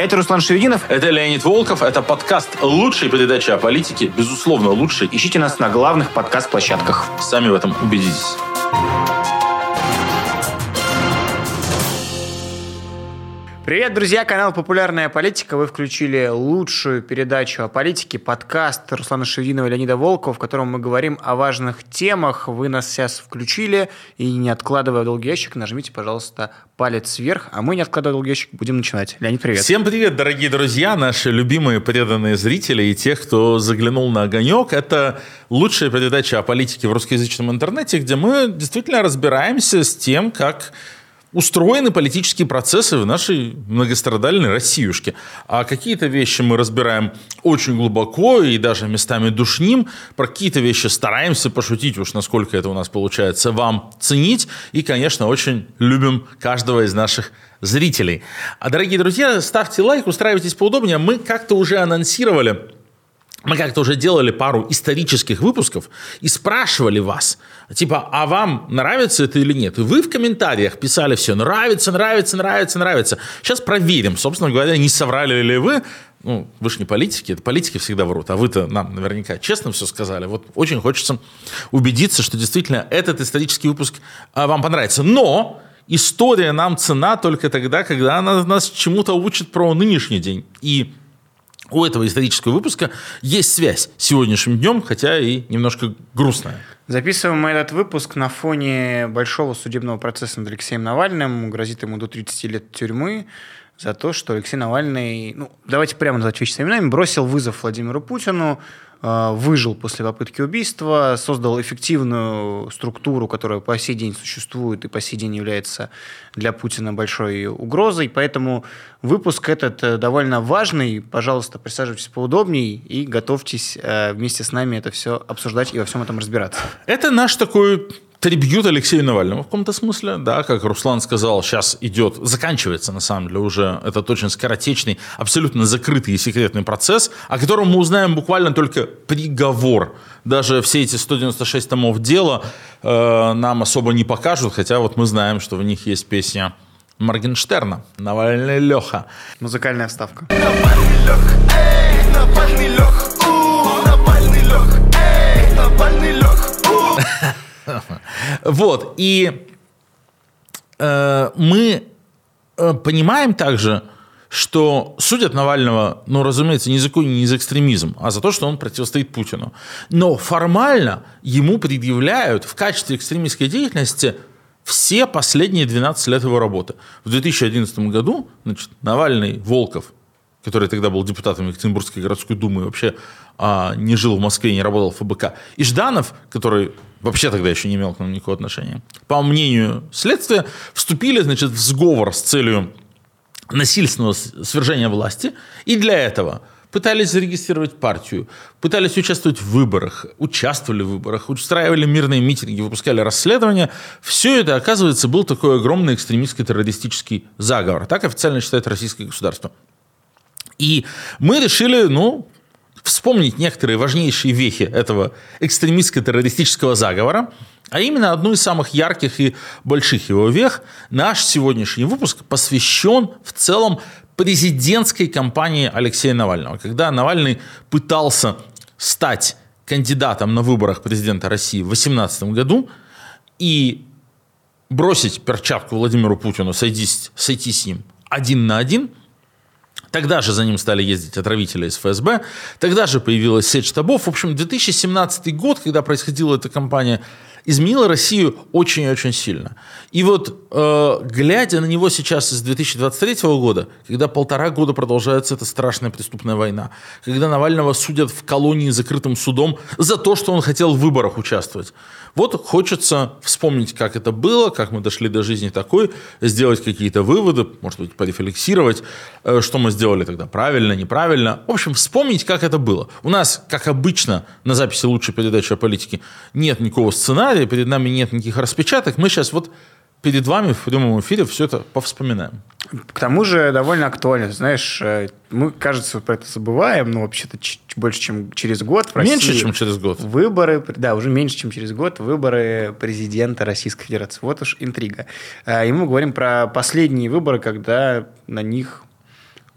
Это Руслан Шевединов. Это Леонид Волков. Это подкаст лучшей передачи о политике. Безусловно, лучший. Ищите нас на главных подкаст-площадках. Сами в этом убедитесь. Привет, друзья! Канал «Популярная политика». Вы включили лучшую передачу о политике, подкаст Руслана Шевдинова и Леонида Волкова, в котором мы говорим о важных темах. Вы нас сейчас включили, и не откладывая в долгий ящик, нажмите, пожалуйста, палец вверх, а мы, не откладывая в долгий ящик, будем начинать. Леонид, привет! Всем привет, дорогие друзья, наши любимые преданные зрители и тех, кто заглянул на «Огонек». Это лучшая передача о политике в русскоязычном интернете, где мы действительно разбираемся с тем, как устроены политические процессы в нашей многострадальной Россиюшке. А какие-то вещи мы разбираем очень глубоко и даже местами душним. Про какие-то вещи стараемся пошутить, уж насколько это у нас получается вам ценить. И, конечно, очень любим каждого из наших зрителей. А, дорогие друзья, ставьте лайк, устраивайтесь поудобнее. Мы как-то уже анонсировали мы как-то уже делали пару исторических выпусков и спрашивали вас, типа, а вам нравится это или нет? И вы в комментариях писали все, нравится, нравится, нравится, нравится. Сейчас проверим, собственно говоря, не соврали ли вы. Ну, вы же не политики, это политики всегда врут, а вы-то нам наверняка честно все сказали. Вот очень хочется убедиться, что действительно этот исторический выпуск а, вам понравится. Но история нам цена только тогда, когда она нас чему-то учит про нынешний день. И у этого исторического выпуска есть связь с сегодняшним днем, хотя и немножко грустная. Записываем мы этот выпуск на фоне большого судебного процесса над Алексеем Навальным. Грозит ему до 30 лет тюрьмы за то, что Алексей Навальный, ну, давайте прямо назвать вещи именами, бросил вызов Владимиру Путину, выжил после попытки убийства, создал эффективную структуру, которая по сей день существует и по сей день является для Путина большой угрозой. Поэтому выпуск этот э, довольно важный. Пожалуйста, присаживайтесь поудобнее и готовьтесь э, вместе с нами это все обсуждать и во всем этом разбираться. Это наш такой трибьют Алексею Навальному в каком-то смысле, да, как Руслан сказал, сейчас идет, заканчивается на самом деле уже этот очень скоротечный, абсолютно закрытый и секретный процесс, о котором мы узнаем буквально только приговор. Даже все эти 196 томов дела э, нам особо не покажут, хотя вот мы знаем, что в них есть песня Моргенштерна «Навальный Леха». Музыкальная вставка. Навальный Леха, эй, Навальный Леха, у, Навальный Леха, эй, Навальный Леха, у. Вот, и э, мы э, понимаем также, что судят Навального, ну, разумеется, не за какой не за экстремизм, а за то, что он противостоит Путину. Но формально ему предъявляют в качестве экстремистской деятельности все последние 12 лет его работы. В 2011 году значит, Навальный, Волков, который тогда был депутатом Екатеринбургской городской думы, вообще а, не жил в Москве, не работал в ФБК, и Жданов, который вообще тогда еще не имел к нам никакого отношения, по мнению следствия, вступили значит, в сговор с целью насильственного свержения власти, и для этого пытались зарегистрировать партию, пытались участвовать в выборах, участвовали в выборах, устраивали мирные митинги, выпускали расследования. Все это, оказывается, был такой огромный экстремистский террористический заговор. Так официально считает российское государство. И мы решили, ну, вспомнить некоторые важнейшие вехи этого экстремистско-террористического заговора, а именно одну из самых ярких и больших его вех. Наш сегодняшний выпуск посвящен в целом президентской кампании Алексея Навального. Когда Навальный пытался стать кандидатом на выборах президента России в 2018 году и бросить перчатку Владимиру Путину, сойти, сойти с ним один на один – Тогда же за ним стали ездить отравители из ФСБ. Тогда же появилась сеть штабов. В общем, 2017 год, когда происходила эта кампания, изменила Россию очень-очень сильно. И вот, э, глядя на него сейчас из 2023 года, когда полтора года продолжается эта страшная преступная война, когда Навального судят в колонии закрытым судом за то, что он хотел в выборах участвовать, вот хочется вспомнить, как это было, как мы дошли до жизни такой, сделать какие-то выводы, может быть, порефлексировать, э, что мы сделали тогда правильно, неправильно. В общем, вспомнить, как это было. У нас, как обычно, на записи лучшей передачи о политике нет никакого сценария, перед нами нет никаких распечаток. Мы сейчас вот перед вами в прямом эфире все это повспоминаем. К тому же довольно актуально. Знаешь, э, мы, кажется, про это забываем, но вообще-то больше, чем через год в России... Меньше, чем через год. Выборы, да, уже меньше, чем через год, выборы президента Российской Федерации. Вот уж интрига. Э, и мы говорим про последние выборы, когда на них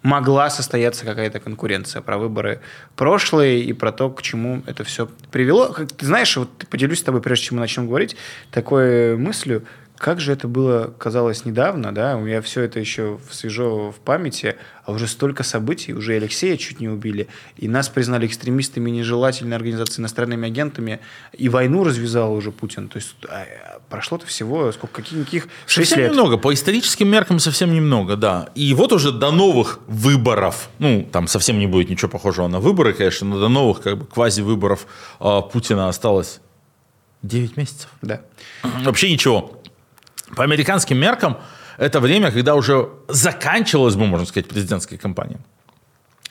могла состояться какая-то конкуренция, про выборы прошлые и про то, к чему это все привело. Как Ты знаешь, вот поделюсь с тобой, прежде чем мы начнем говорить, такой мыслью, как же это было, казалось, недавно, да, у меня все это еще свежо в памяти, а уже столько событий, уже Алексея чуть не убили, и нас признали экстремистами, нежелательной организацией, иностранными агентами, и войну развязал уже Путин. То есть а, прошло-то всего, сколько, каких, шесть Совсем лет. немного, по историческим меркам совсем немного, да. И вот уже до новых выборов, ну, там совсем не будет ничего похожего на выборы, конечно, но до новых как бы квази-выборов а, Путина осталось 9 месяцев. Да. Вообще ничего. По американским меркам это время, когда уже заканчивалась бы, можно сказать, президентская кампания.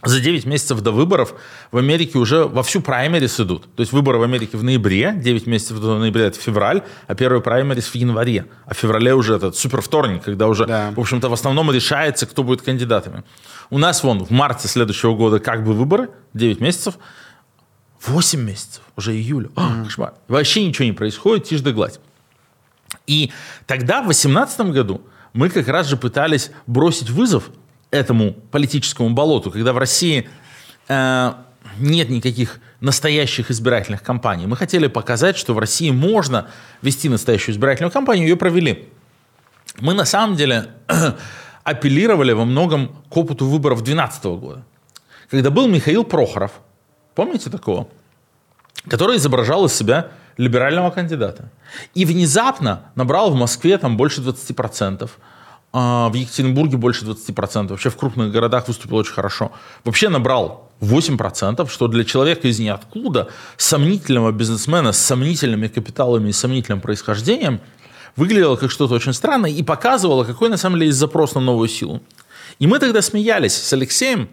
За 9 месяцев до выборов в Америке уже вовсю праймерис идут. То есть выборы в Америке в ноябре, 9 месяцев до ноября это февраль, а первый праймерис в январе. А в феврале уже этот супер вторник, когда уже, Да. в общем-то, в основном решается, кто будет кандидатами. У нас вон в марте следующего года как бы выборы, 9 месяцев, 8 месяцев, уже июля. А, кошмар. Вообще ничего не происходит, тишь да гладь. И тогда, в 2018 году, мы как раз же пытались бросить вызов этому политическому болоту, когда в России э, нет никаких настоящих избирательных кампаний. Мы хотели показать, что в России можно вести настоящую избирательную кампанию, ее провели. Мы на самом деле апеллировали во многом к опыту выборов 2012 года, когда был Михаил Прохоров, помните такого? который изображал из себя либерального кандидата. И внезапно набрал в Москве там больше 20%, а в Екатеринбурге больше 20%, вообще в крупных городах выступил очень хорошо. Вообще набрал 8%, что для человека из ниоткуда, сомнительного бизнесмена с сомнительными капиталами и сомнительным происхождением, выглядело как что-то очень странное и показывало, какой на самом деле есть запрос на новую силу. И мы тогда смеялись с Алексеем,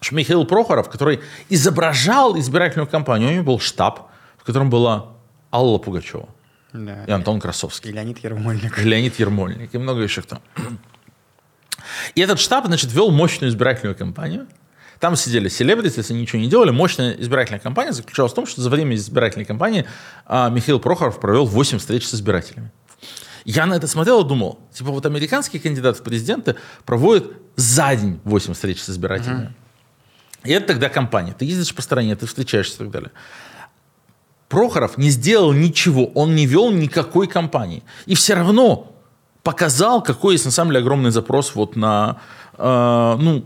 что Михаил Прохоров, который изображал избирательную кампанию, у него был штаб, в котором была Алла Пугачева Да. и Антон Красовский, И Леонид Ермольник. и Леонид Ермольник и много еще кто. И этот штаб, значит, вел мощную избирательную кампанию. Там сидели селебрити, если ничего не делали. Мощная избирательная кампания заключалась в том, что за время избирательной кампании а, Михаил Прохоров провел 8 встреч с избирателями. Я на это смотрел и думал, типа вот американские кандидаты в президенты проводят за день 8 встреч с избирателями. И это тогда компания. Ты ездишь по стране, ты встречаешься и так далее. Прохоров не сделал ничего, он не вел никакой кампании. И все равно показал, какой есть на самом деле огромный запрос вот на, э, ну,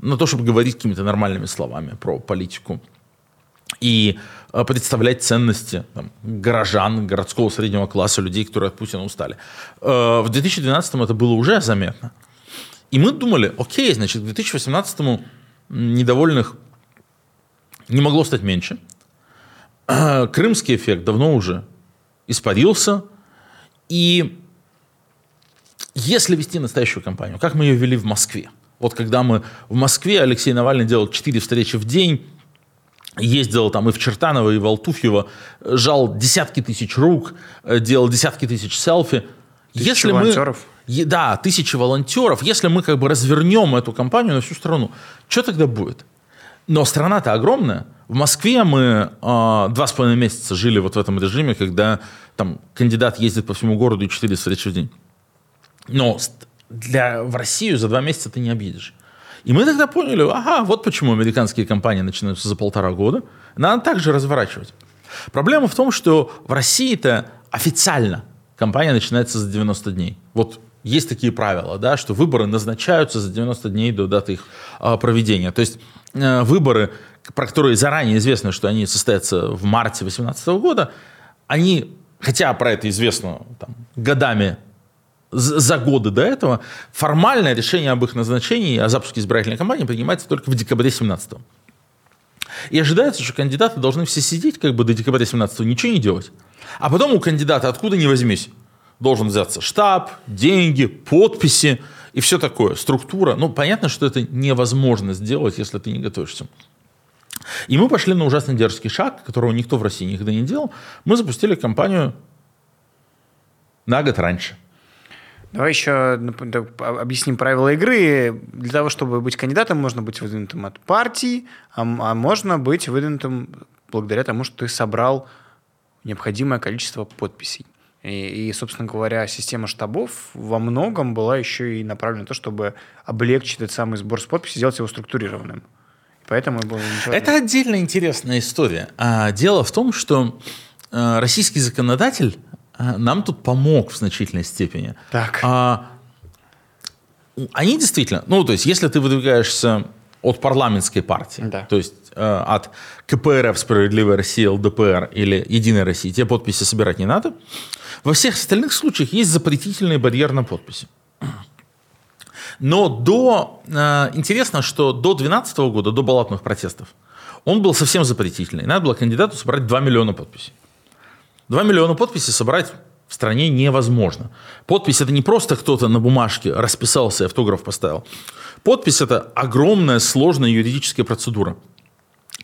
на то, чтобы говорить какими-то нормальными словами про политику и э, представлять ценности там, горожан, городского среднего класса, людей, которые от Путина устали. Э, в 2012 это было уже заметно. И мы думали, окей, значит, к 2018 недовольных не могло стать меньше. Крымский эффект давно уже испарился. И если вести настоящую кампанию, как мы ее вели в Москве? Вот когда мы в Москве, Алексей Навальный делал 4 встречи в день, ездил там и в Чертаново, и в Алтуфьево, жал десятки тысяч рук, э, делал десятки тысяч селфи. Тысячи волонтеров. Е- Да, тысячи волонтеров. Если мы как бы развернем эту кампанию на всю страну, что тогда будет? Но страна-то огромная. В Москве мы а, два с половиной месяца жили вот в этом режиме, когда там кандидат ездит по всему городу и четыре встречи в день. Но для, в Россию за два месяца ты не объедешь. И мы тогда поняли, ага, вот почему американские компании начинаются за полтора года. Надо также разворачивать. Проблема в том, что в России-то официально кампания начинается за 90 дней. Вот есть такие правила, да, что выборы назначаются за 90 дней до даты их а, проведения. То есть э, выборы, про которые заранее известно, что они состоятся в марте 2018 года, они, хотя про это известно там, годами за годы до этого, формальное решение об их назначении, о запуске избирательной кампании принимается только в декабре 17 И ожидается, что кандидаты должны все сидеть как бы до декабря 17 ничего не делать. А потом у кандидата откуда ни возьмись должен взяться штаб, деньги, подписи и все такое, структура. Ну, понятно, что это невозможно сделать, если ты не готовишься. И мы пошли на ужасно дерзкий шаг, которого никто в России никогда не делал. Мы запустили кампанию на год раньше. Давай еще так, а- объясним правила игры. Для того, чтобы быть кандидатом, можно быть выдвинутым от партии, а, а можно быть выдвинутым благодаря тому, что ты собрал необходимое количество подписей. И, и, собственно говоря, система штабов во многом была еще и направлена на то, чтобы облегчить этот самый сбор с подписей, сделать его структурированным. Поэтому было Это отдельно интересная история. А, дело в том, что э, российский законодатель э, нам тут помог в значительной степени. Так. А, они действительно, ну, то есть, если ты выдвигаешься от парламентской партии, Да. то есть э, от КПРФ «Справедливая Россия», ЛДПР или «Единая Россия», тебе подписи собирать не надо. Во всех остальных случаях есть запретительный барьер на подписи. Но до, э, интересно, что до 2012 года, до баллотных протестов, он был совсем запретительный. Надо было кандидату собрать 2 миллиона подписей. 2 миллиона подписей собрать в стране невозможно. Подпись это не просто кто-то на бумажке расписался и автограф поставил. Подпись это огромная сложная юридическая процедура.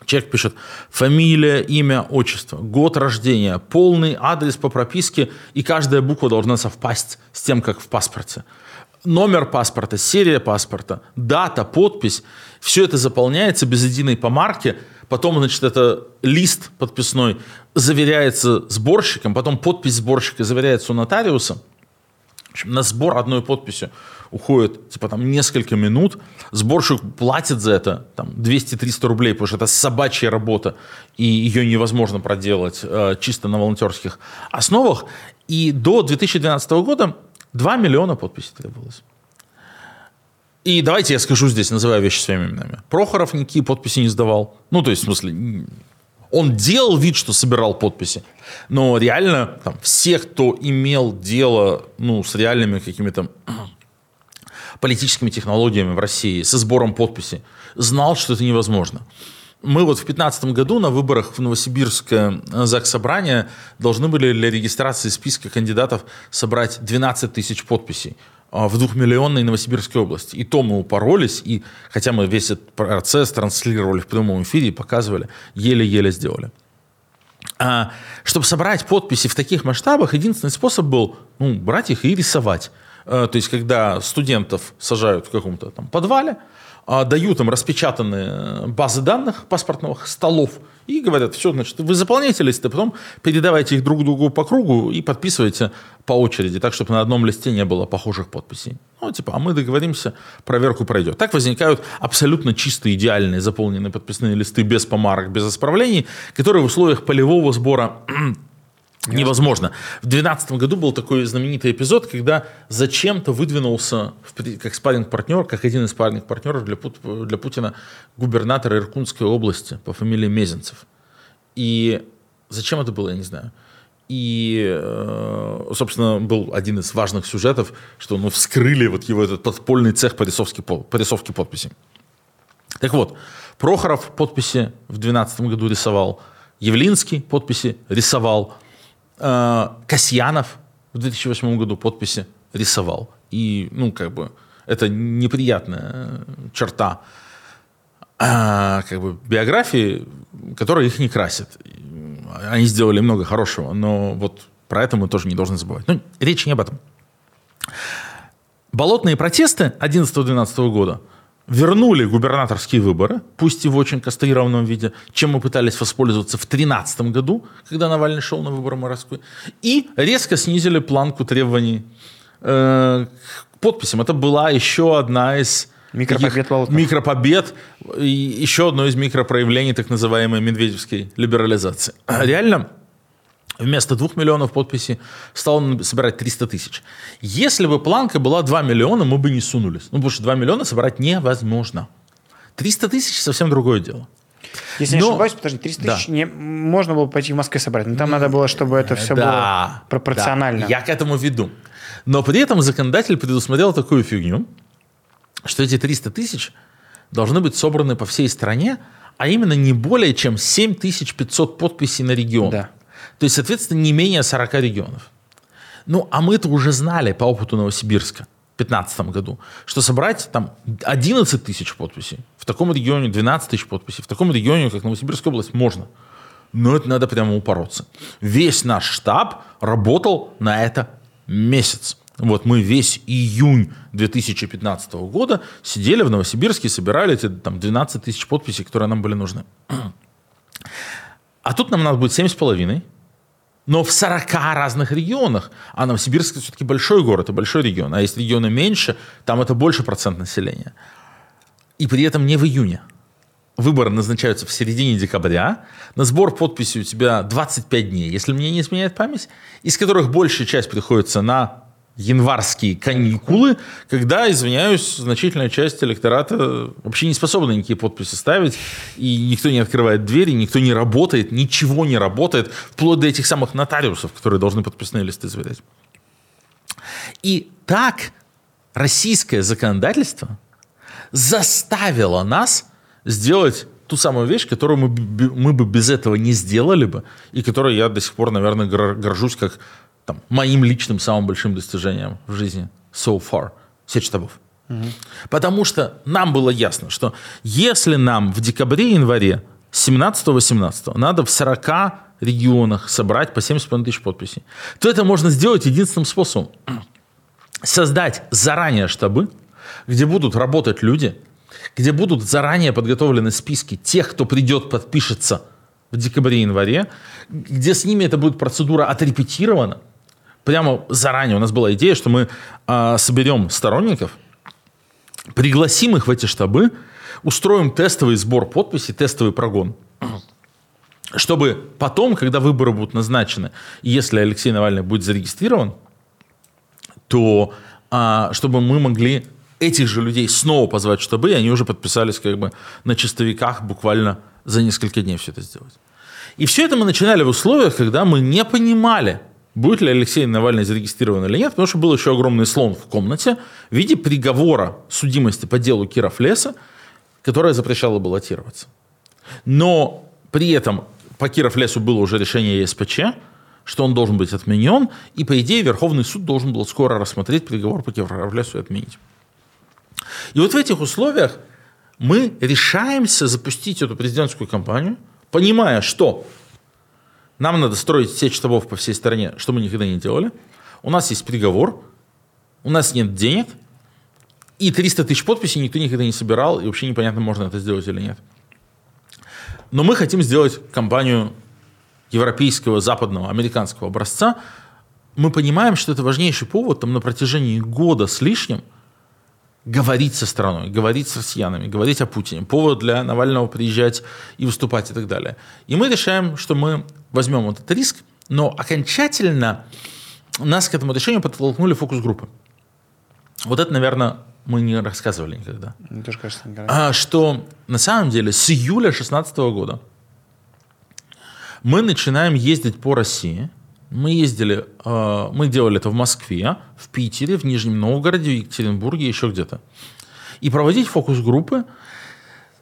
Человек пишет фамилия, имя, отчество, год рождения, полный адрес по прописке, и каждая буква должна совпасть с тем, как в паспорте. Номер паспорта, серия паспорта, дата, подпись. Все это заполняется без единой помарки. Потом, значит, это лист подписной заверяется сборщиком, потом подпись сборщика заверяется у нотариуса. В общем, на сбор одной подписи уходит типа там несколько минут. Сборщик платит за это там 200-300 рублей, потому что это собачья работа, и ее невозможно проделать э, чисто на волонтерских основах. И до 2012 года 2 миллиона подписей требовалось. И давайте я скажу здесь, называя вещи своими именами. Прохоров никакие подписи не сдавал. Ну, то есть, в смысле, он делал вид, что собирал подписи. Но реально там, все, кто имел дело ну, с реальными какими-то политическими технологиями в России, со сбором подписей, знал, что это невозможно. Мы вот в 2015 году на выборах в Новосибирское э, ЗАГС-собрание должны были для регистрации списка кандидатов собрать 12 тысяч подписей а, в двухмиллионной Новосибирской области. И то мы упоролись, и хотя мы весь этот процесс транслировали в прямом эфире и показывали, еле-еле сделали. А, чтобы собрать подписи в таких масштабах, единственный способ был ну, брать их и рисовать. Э, То есть, когда студентов сажают в каком-то там подвале, а, дают им распечатанные базы данных паспортных столов и говорят, все, значит, вы заполняете листы, потом передавайте их друг другу по кругу и подписывайте по очереди, так, чтобы на одном листе не было похожих подписей. Ну, типа, а мы договоримся, проверку пройдет. Так возникают абсолютно чистые, идеальные заполненные подписные листы без помарок, без исправлений, которые в условиях полевого сбора невозможно. В 2012 году был такой знаменитый эпизод, когда зачем-то выдвинулся в как спарринг-партнер, как один из спарринг-партнеров для, Пут- для Путина губернатор Иркутской области по фамилии Мезенцев. И зачем это было, я не знаю. И, э, собственно, был один из важных сюжетов, что ну, вскрыли вот его этот подпольный цех по рисовке, по. Так вот, Прохоров подписи в 2012 году рисовал, Явлинский подписи рисовал, э, Касьянов в 2008 году подписи рисовал. И, ну, как бы, это неприятная э, черта а, как бы, биографии, которая их не красит. Они сделали много хорошего, но вот про это мы тоже не должны забывать. Ну, речь не об этом. Болотные протесты 11-12 года вернули губернаторские выборы, пусть и в очень кастрированном виде, чем мы пытались воспользоваться в 2013 году, когда Навальный шел на выборы Москвы, и резко снизили планку требований э, к подписям. Это была еще одна из Микропобед болотных. микропобед еще одно из микропроявлений так называемой медведевской либерализации. Реально, вместо 2 миллионов подписей стал собирать 300 тысяч. Если бы планка была 2 миллиона, мы бы не сунулись. Ну, потому что 2 миллиона собрать невозможно. 300 тысяч совсем другое дело. Если не Но- ошибаюсь, подожди, 300 Да. тысяч не, можно было пойти в Москве собрать, но там надо было, чтобы это все было пропорционально. да. Я к этому веду. Но при этом законодатель предусмотрел такую фигню, что эти 300 тысяч должны быть собраны по всей стране, а именно не более чем 7500 подписей на регион. Да. То есть, соответственно, не менее 40 регионов. Ну, а мы-то уже знали по опыту Новосибирска в 2015 году, что собрать там 11 тысяч подписей, в таком регионе 12 тысяч подписей, в таком регионе, как Новосибирская область, можно. Но это надо прямо упороться. Весь наш штаб работал на это месяц. Вот мы весь июнь 2015 года сидели в Новосибирске собирали эти там, 12 тысяч подписей, которые нам были нужны. А тут нам надо будет 7,5. Но в 40 разных регионах. А Новосибирск все-таки большой город и большой регион. А есть регионы меньше, там это больше процент населения. И при этом не в июне. Выборы назначаются в середине декабря. На сбор подписей у тебя 25 дней, если мне не изменяет память, из которых большая часть приходится на январские каникулы, когда, извиняюсь, значительная часть электората вообще не способна никакие подписи ставить, и никто не открывает двери, никто не работает, ничего не работает, вплоть до этих самых нотариусов, которые должны подписные листы заверять. И так российское законодательство заставило нас сделать ту самую вещь, которую мы, мы бы без этого не сделали бы, и которой я до сих пор, наверное, гор- горжусь как там, моим личным самым большим достижением в жизни so far. Сеть штабов. Потому что нам было ясно, что если нам в декабре-январе 17-18 надо в 40 регионах собрать по 70 тысяч подписей, то это можно сделать единственным способом. Создать заранее штабы, где будут работать люди, где будут заранее подготовлены списки тех, кто придет, подпишется в декабре-январе, где с ними эта будет процедура отрепетирована. Прямо заранее у нас была идея, что мы а, соберем сторонников, пригласим их в эти штабы, устроим тестовый сбор подписей, тестовый прогон. Чтобы потом, когда выборы будут назначены, и если Алексей Навальный будет зарегистрирован, то а, чтобы мы могли этих же людей снова позвать в штабы, и они уже подписались как бы на чистовиках буквально за несколько дней все это сделать. И все это мы начинали в условиях, когда мы не понимали, будет ли Алексей Навальный зарегистрирован или нет, потому что был еще огромный слон в комнате в виде приговора судимости по делу Киров Леса, которое запрещало баллотироваться. Но при этом по Киров Лесу было уже решение ЕСПЧ, что он должен быть отменен, и по идее Верховный суд должен был скоро рассмотреть приговор по Киров Лесу и отменить. И вот в этих условиях мы решаемся запустить эту президентскую кампанию, понимая, что нам надо строить сеть штабов по всей стране, что мы никогда не делали. У нас есть приговор, у нас нет денег, и 300 тысяч подписей никто никогда не собирал, и вообще непонятно, можно это сделать или нет. Но мы хотим сделать кампанию европейского, западного, американского образца. Мы понимаем, что это важнейший повод там, на протяжении года с лишним говорить со страной, говорить с россиянами, говорить о Путине, повод для Навального приезжать и выступать и так далее. И мы решаем, что мы возьмем этот риск, но окончательно нас к этому решению подтолкнули фокус-группы. Вот это, наверное, мы не рассказывали никогда. Мне тоже кажется, никогда. А, что на самом деле с июля 2016 года мы начинаем ездить по России. Мы ездили, э, мы делали это в Москве, в Питере, в Нижнем Новгороде, в Екатеринбурге, еще где-то. И проводить фокус-группы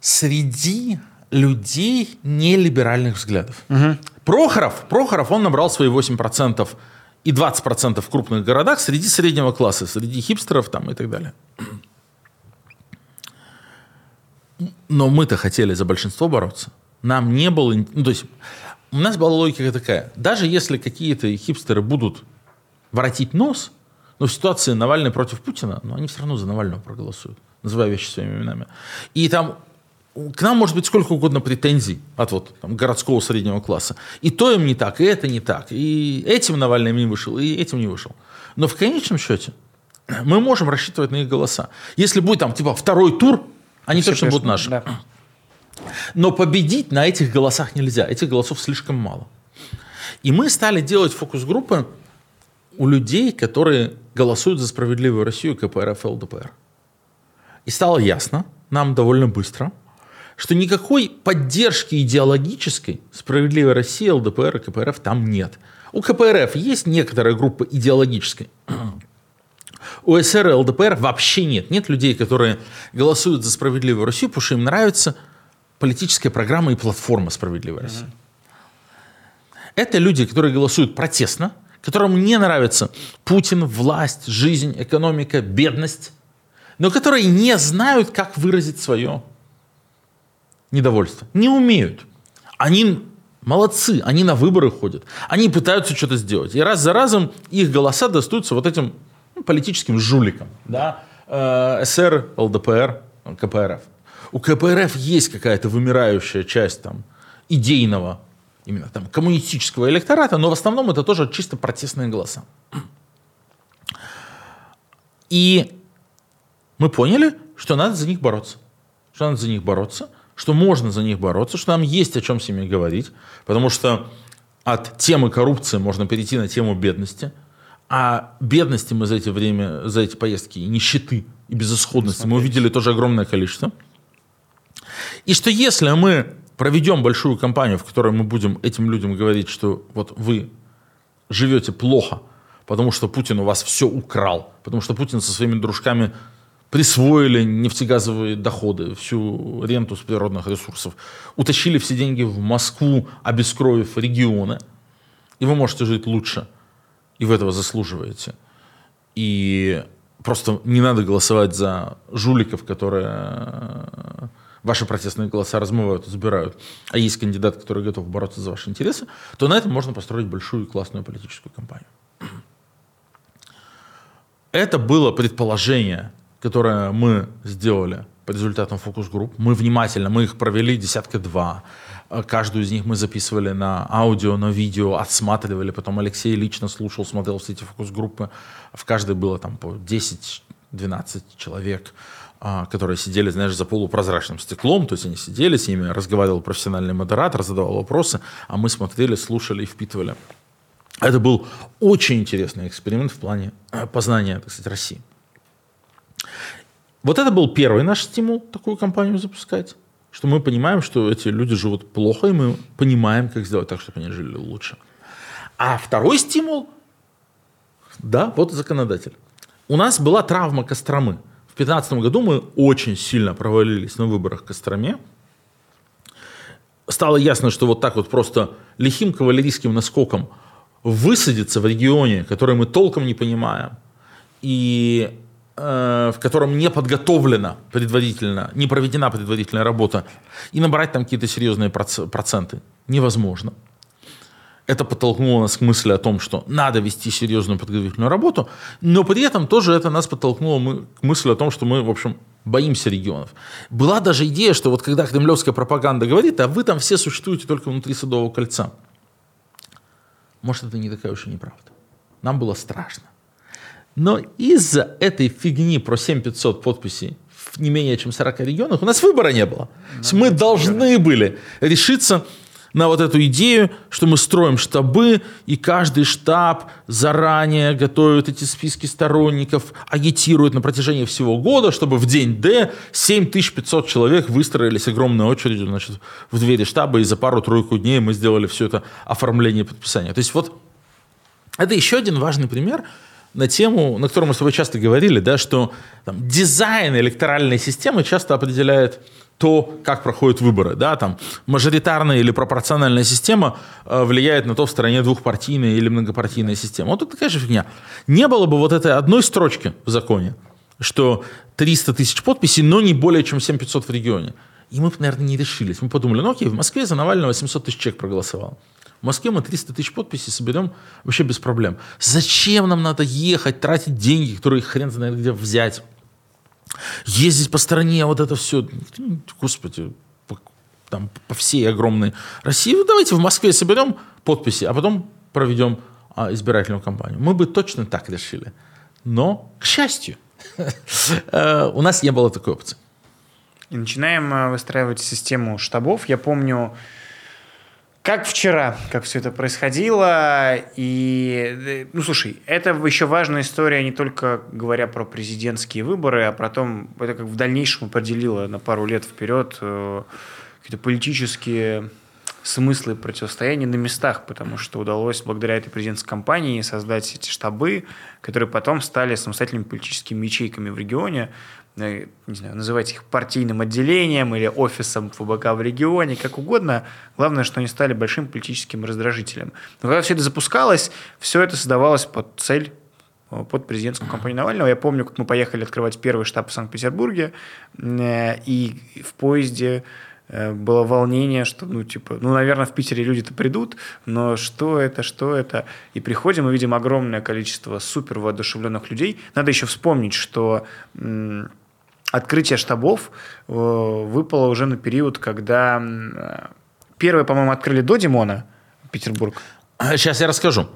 среди людей нелиберальных взглядов. Прохоров, Прохоров, он набрал свои 8% и 20% в крупных городах среди среднего класса, среди хипстеров там и так далее. Но мы-то хотели за большинство бороться. Нам не было... Ну, то есть у нас была логика такая. Даже если какие-то хипстеры будут воротить нос, но в ситуации Навальный против Путина, но они все равно за Навального проголосуют, называя вещи своими именами. И там к нам может быть сколько угодно претензий от вот, там, городского среднего класса. И то им не так, и это не так. И этим Навальный не вышел, и этим не вышел. Но в конечном счете мы можем рассчитывать на их голоса. Если будет там типа второй тур, они точно будут наши. Да. Но победить на этих голосах нельзя. Этих голосов слишком мало. И мы стали делать фокус-группы у людей, которые голосуют за справедливую Россию, КПРФ ЛДПР. И стало ясно, нам довольно быстро, что никакой поддержки идеологической справедливой России, ЛДПР и КПРФ там нет. У КПРФ есть некоторая группа идеологической. У СР и ЛДПР вообще нет. Нет людей, которые голосуют за справедливую Россию, потому что им нравится политическая программа и платформа справедливой России. Это люди, которые голосуют протестно, которым не нравится Путин, власть, жизнь, экономика, бедность, но которые не знают, как выразить свое недовольство. Не умеют. Они молодцы, они на выборы ходят, они пытаются что-то сделать. И раз за разом их голоса достаются вот этим ну, политическим жуликам. Да? Э, СР, ЛДПР, КПРФ. У КПРФ есть какая-то вымирающая часть там, идейного именно там коммунистического электората, но в основном это тоже чисто протестные голоса. И мы поняли, что надо за них бороться. Что надо за них бороться, что можно за них бороться, что нам есть о чем с ними говорить, потому что от темы коррупции можно перейти на тему бедности, а бедности мы за эти время, за эти поездки, и нищеты, и безысходности мы увидели тоже огромное количество. И что если мы проведем большую кампанию, в которой мы будем этим людям говорить, что вот вы живете плохо, потому что Путин у вас все украл, потому что Путин со своими дружками присвоили нефтегазовые доходы, всю ренту с природных ресурсов, утащили все деньги в Москву, обескровив регионы, и вы можете жить лучше, и вы этого заслуживаете. И просто не надо голосовать за жуликов, которые ваши протестные голоса размывают забирают, а есть кандидат, который готов бороться за ваши интересы, то на этом можно построить большую и классную политическую кампанию. Это было предположение которое мы сделали по результатам фокус-групп. Мы внимательно, мы их провели десятка два. Каждую из них мы записывали на аудио, на видео, отсматривали. Потом Алексей лично слушал, смотрел все эти фокус-группы. В каждой было там по 10-12 человек, а, которые сидели, знаешь, за полупрозрачным стеклом. То есть они сидели с ними, разговаривал профессиональный модератор, задавал вопросы, а мы смотрели, слушали и впитывали. Это был очень интересный эксперимент в плане э, познания, так сказать, России. Вот это был первый наш стимул такую компанию запускать, что мы понимаем, что эти люди живут плохо, и мы понимаем, как сделать так, чтобы они жили лучше. А второй стимул, да, вот законодатель. У нас была травма Костромы. В 2015 году мы очень сильно провалились на выборах в Костроме. Стало ясно, что вот так вот просто лихим кавалерийским наскоком высадиться в регионе, который мы толком не понимаем, и Э, в котором не подготовлена предварительно, не проведена предварительная работа, и набрать там какие-то серьезные проценты невозможно. Это подтолкнуло нас к мысли о том, что надо вести серьезную подготовительную работу, но при этом тоже это нас подтолкнуло к мысли о том, что мы, в общем, боимся регионов. Была даже идея, что вот когда кремлевская пропаганда говорит, а вы там все существуете только внутри Садового кольца. Может, это не такая уж и неправда. Нам было страшно. Но из-за этой фигни про 7500 подписей в не менее чем 40 регионах у нас выбора не было. Есть мы должны были решиться на вот эту идею, что мы строим штабы, и каждый штаб заранее готовит эти списки сторонников, агитирует на протяжении всего года, чтобы в день Д 7500 человек выстроились огромной очередью значит, в двери штаба, и за пару-тройку дней мы сделали все это оформление подписания. То есть вот это еще один важный пример – на тему, на которую мы с тобой часто говорили, да, что там, дизайн электоральной системы часто определяет то, как проходят выборы. Да, там, мажоритарная или пропорциональная система э, влияет на то, в стране двухпартийная или многопартийная система. Вот тут такая же фигня. Не было бы вот этой одной строчки в законе, что 300 тысяч подписей, но не более чем 7500 в регионе. И мы, наверное, не решились. Мы подумали, ну окей, в Москве за Навального 700 тысяч человек проголосовал. В Москве мы 300 тысяч подписей соберем вообще без проблем. Зачем нам надо ехать, тратить деньги, которые хрен знает где взять? Ездить по стране, вот это все. Господи, по, там, по всей огромной России. Ну, давайте в Москве соберем подписи, а потом проведем а, избирательную кампанию. Мы бы точно так решили. Но, к счастью, э, у нас не было такой опции. И начинаем э, выстраивать систему штабов. Я помню, как вчера, как все это происходило. И, э, ну, слушай, это еще важная история не только говоря про президентские выборы, а про то, это как в дальнейшем определило на пару лет вперед э, какие-то политические смыслы противостояния на местах, потому что удалось благодаря этой президентской кампании создать эти штабы, которые потом стали самостоятельными политическими ячейками в регионе, не знаю, называйте их партийным отделением или офисом ФБК в регионе, как угодно. Главное, что они стали большим политическим раздражителем. Но когда все это запускалось, все это создавалось под цель э, под президентскую кампанию Навального. Я помню, как мы поехали открывать первый штаб в Санкт-Петербурге, э, и в поезде было волнение, что, ну, типа, ну, наверное, в Питере люди-то придут, но что это, что это? И приходим и видим огромное количество супер воодушевленных людей. Надо еще вспомнить, что открытие штабов э, выпало уже на период, когда первые, по-моему, открыли до Димона Петербург. Сейчас я расскажу.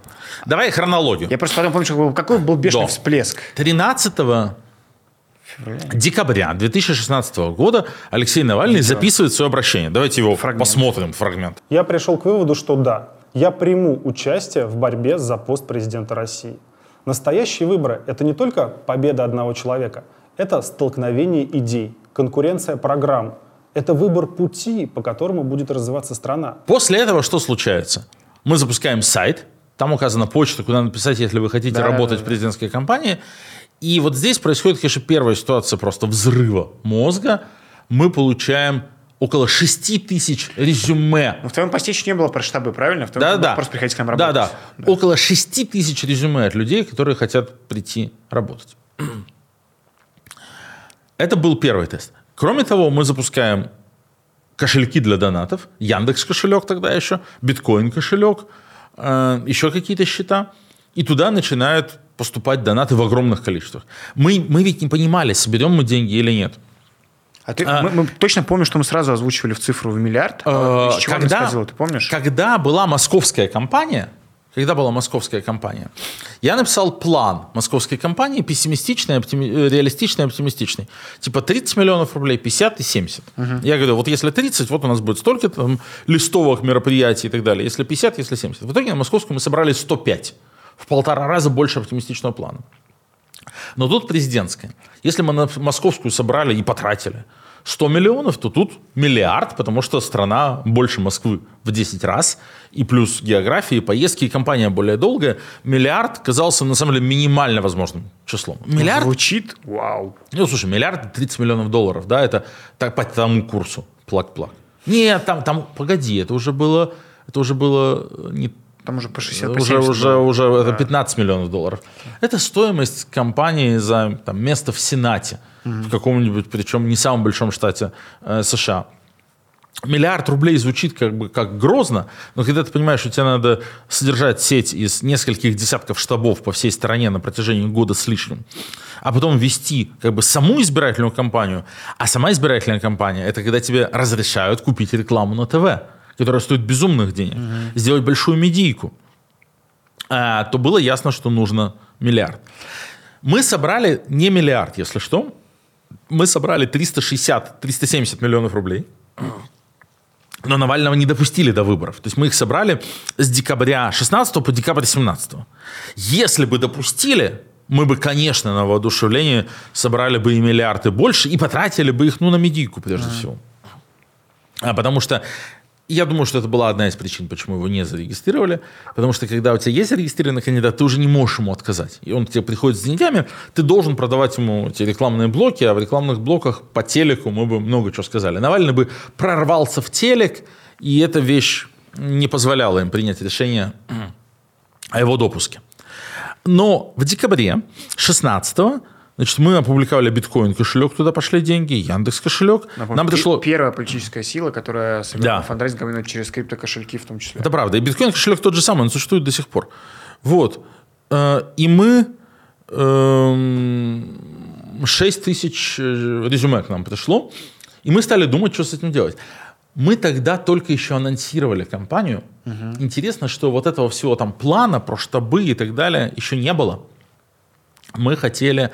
Давай хронологию. Я просто потом помню, что какой был бешеный До. всплеск. 13 декабря 2016 года Алексей Навальный записывает свое обращение. Давайте его Фрагмент. посмотрим, фрагмент. Я пришел к выводу, что да, я приму участие в борьбе за пост президента России. Настоящие выборы – это не только победа одного человека, это столкновение идей, конкуренция программ, это выбор пути, по которому будет развиваться страна. После этого что случается? Мы запускаем сайт, там указана почта, куда написать, если вы хотите Да, работать да, в президентской кампании. И вот здесь происходит, конечно, первая ситуация просто взрыва мозга. Мы получаем около 6 тысяч резюме Ну, в твоем посте еще не было про штабы, правильно? В твоем Да, да. Просто приходите к нам Да, работать. да. Около 6 тысяч резюме от людей, которые хотят прийти работать. Это был первый тест. Кроме того, мы запускаем кошельки для донатов, Яндекс кошелек тогда еще, биткоин кошелек, э, еще какие-то счета. И туда начинают поступать донаты в огромных количествах. Мы, мы ведь не понимали, соберем мы деньги или нет. А ты, А- мы, мы точно помню, что мы сразу озвучивали в цифру в миллиард. Э, Из чего она исходила, ты помнишь? Когда была московская компания, когда была московская компания, я написал план московской компании, пессимистичный, оптими- э, реалистичный, оптимистичный. Типа 30 миллионов рублей, 50 и 70. Я говорю, вот если 30, вот у нас будет столько там листовых мероприятий и так далее. Если 50, если 70. В итоге на московскую мы собрали 105. В полтора раза больше оптимистичного плана. Но тут президентская. Если мы на московскую собрали и потратили 100 миллионов, то тут миллиард, потому что страна больше Москвы в 10 раз, и плюс географии, поездки, и компания более долгая. Миллиард казался, на самом деле, минимально возможным числом. Миллиард Звучит, вау. ну, слушай, миллиард 30 миллионов долларов, да, это так, по тому курсу, плак-плак. Нет, там, там, погоди, это уже было, это уже было не Там уже по 60 по уже, 70 уже, уже это Да. 15 миллионов долларов. Это стоимость компании за там, место в Сенате, в каком-нибудь, причем не самом большом штате э, США. Миллиард рублей звучит как бы как грозно, но когда ты понимаешь, что тебе надо содержать сеть из нескольких десятков штабов по всей стране на протяжении года с лишним, а потом вести как бы саму избирательную кампанию, а сама избирательная кампания это когда тебе разрешают купить рекламу на ТВ, которая стоит безумных денег, сделать большую медийку, а, то было ясно, что нужно миллиард. Мы собрали не миллиард, если что, мы собрали 360-370 миллионов рублей. Но Навального не допустили до выборов. То есть мы их собрали с декабря 16 по декабрь 17. Если бы допустили, мы бы, конечно, на воодушевление собрали бы и миллиарды больше и потратили бы их ну, на медийку, прежде всего. А потому что я думаю, что это была одна из причин, почему его не зарегистрировали. Потому что когда у тебя есть зарегистрированный кандидат, ты уже не можешь ему отказать. И он к тебе приходит с деньгами, ты должен продавать ему эти рекламные блоки, а в рекламных блоках по телеку мы бы много чего сказали. Навальный бы прорвался в телек, и эта вещь не позволяла им принять решение о его допуске. Но в декабре 16 Значит, мы опубликовали биткоин кошелек, туда пошли деньги, Яндекс кошелек. Напомню, Нам дошло... Первая политическая сила, которая Да. собирала фандрайзинг именно через криптокошельки в том числе. Это правда. И биткоин кошелек тот же самый, он существует до сих пор. Вот. Э, И мы... эм, 6 тысяч э, резюме к нам пришло. И мы стали думать, что с этим делать. Мы тогда только еще анонсировали компанию. Интересно, что вот этого всего там плана про штабы и так далее еще не было. Мы хотели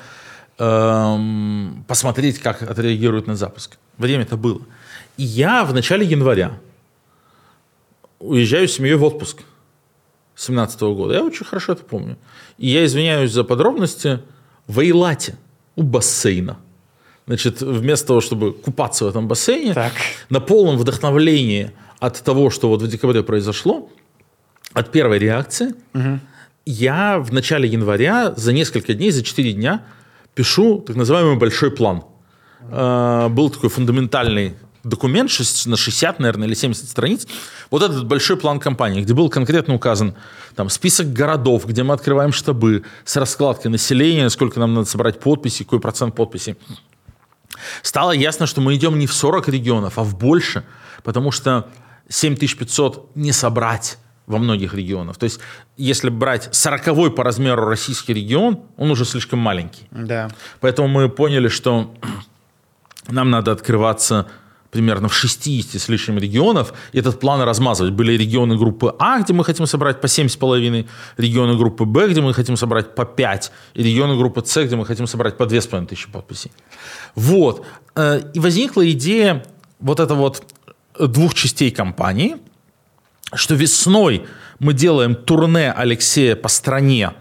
эм, посмотреть, как отреагируют на запуск. Время-то было. И я в начале января уезжаю с семьей в отпуск 17 года. Я очень хорошо это помню. И я извиняюсь за подробности в Эйлате у бассейна. Значит, вместо того, чтобы купаться в этом бассейне, Так. на полном вдохновлении от того, что вот в декабре произошло, от первой реакции, я в начале января за несколько дней, за 4 дня пишу так называемый большой план. Э, Был такой фундаментальный документ шесть- на 60, наверное, или 70 страниц. Вот этот большой план компании, где был конкретно указан там, список городов, где мы открываем штабы с раскладкой населения, сколько нам надо собрать подписей, какой процент подписей. Стало ясно, что мы идем не в 40 регионов, а в больше, потому что 7500 не собрать во многих регионах. То есть, если брать 40 по размеру российский регион, он уже слишком маленький. Да. Поэтому мы поняли, что нам надо открываться примерно в 60 с лишним регионов, и этот план размазывать. Были регионы группы А, где мы хотим собрать по 7,5, регионы группы Б, где мы хотим собрать по 5, и регионы группы С, где мы хотим собрать по 2,5 тысячи подписей. Вот. Э, И возникла идея вот это вот двух частей кампании, что весной мы делаем турне Алексея по стране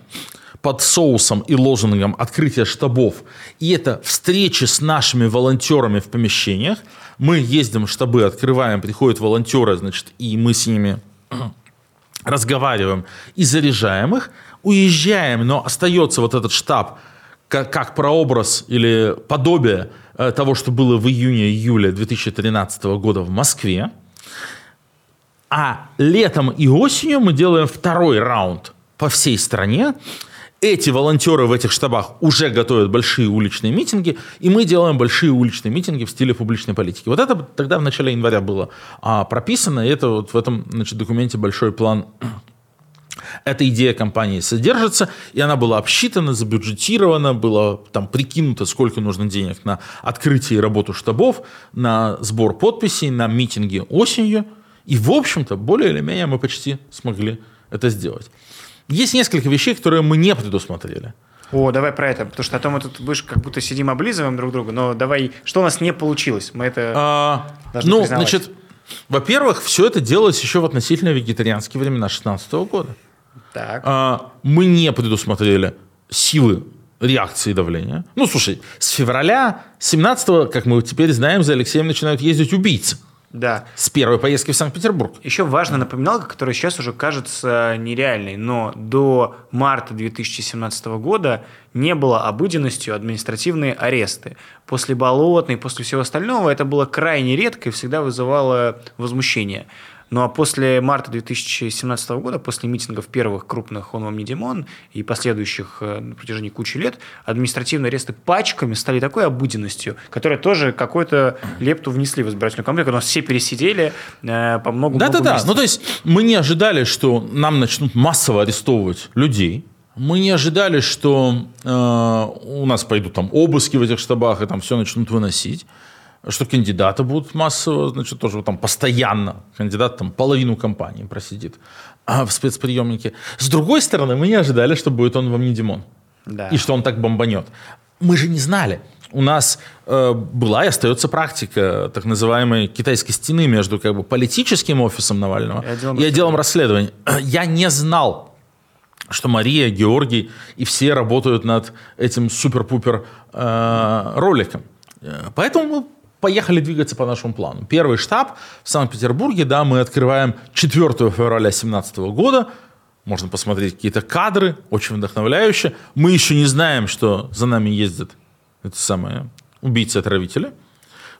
под соусом и лозунгом открытия штабов. И это встречи с нашими волонтерами в помещениях. Мы ездим в штабы, открываем, приходят волонтеры, значит, и мы с ними разговариваем и заряжаем их, уезжаем, но остается вот этот штаб как, как прообраз или подобие э, того, что было в июне-июле 2013 года в Москве. А летом и осенью мы делаем второй раунд по всей стране. Эти волонтеры в этих штабах уже готовят большие уличные митинги, и мы делаем большие уличные митинги в стиле публичной политики. Вот это тогда в начале января было а, прописано, и это вот в этом значит, документе большой план эта идея компании содержится, и она была обсчитана, забюджетирована, было там прикинуто, сколько нужно денег на открытие и работу штабов, на сбор подписей, на митинги осенью. И, в общем-то, более или менее мы почти смогли это сделать. Есть несколько вещей, которые мы не предусмотрели. О, давай про это, потому что а то мы тут будешь как будто сидим облизываем друг друга, но давай, что у нас не получилось? Мы это А, Должны ну, признавать. значит, во-первых, все это делалось еще в относительно вегетарианские времена 16 года. так. А, мы не предусмотрели силы реакции давления. Ну, слушай, с февраля 17 как мы теперь знаем, за Алексеем начинают ездить убийцы. Да. С первой поездки в Санкт-Петербург. Еще важная напоминалка, которая сейчас уже кажется нереальной, но до марта 2017 года не было обыденностью административные аресты. После Болотной, после всего остального это было крайне редко и всегда вызывало возмущение. Ну а после марта 2017 года, после митингов первых крупных «Он вам не Димон» и последующих э, на протяжении кучи лет, административные аресты пачками стали такой обыденностью, которая тоже какую-то лепту внесли в избирательную кампанию, когда нас все пересидели э, по много Да-да-да. Ну, то есть мы не ожидали, что нам начнут массово арестовывать людей. Мы не ожидали, что э, у нас пойдут там обыски в этих штабах и там все начнут выносить. Что кандидаты будут массово, значит, тоже там постоянно. Кандидат там половину кампании просидит а, в спецприемнике. С другой стороны, мы не ожидали, что будет он вам не Димон. Да. И что он так бомбанет. Мы же не знали. У нас э, была и остается практика так называемой китайской стены между как бы, политическим офисом Навального И отделом и отделом расследований. Я не знал, что Мария, Георгий и все работают над этим супер-пупер э, роликом. Э, Поэтому мы поехали двигаться по нашему плану. Первый штаб в Санкт-Петербурге, да, мы открываем 4 февраля 2017 года. Можно посмотреть какие-то кадры, очень вдохновляющие. Мы еще не знаем, что за нами ездят эти самые убийцы-отравители.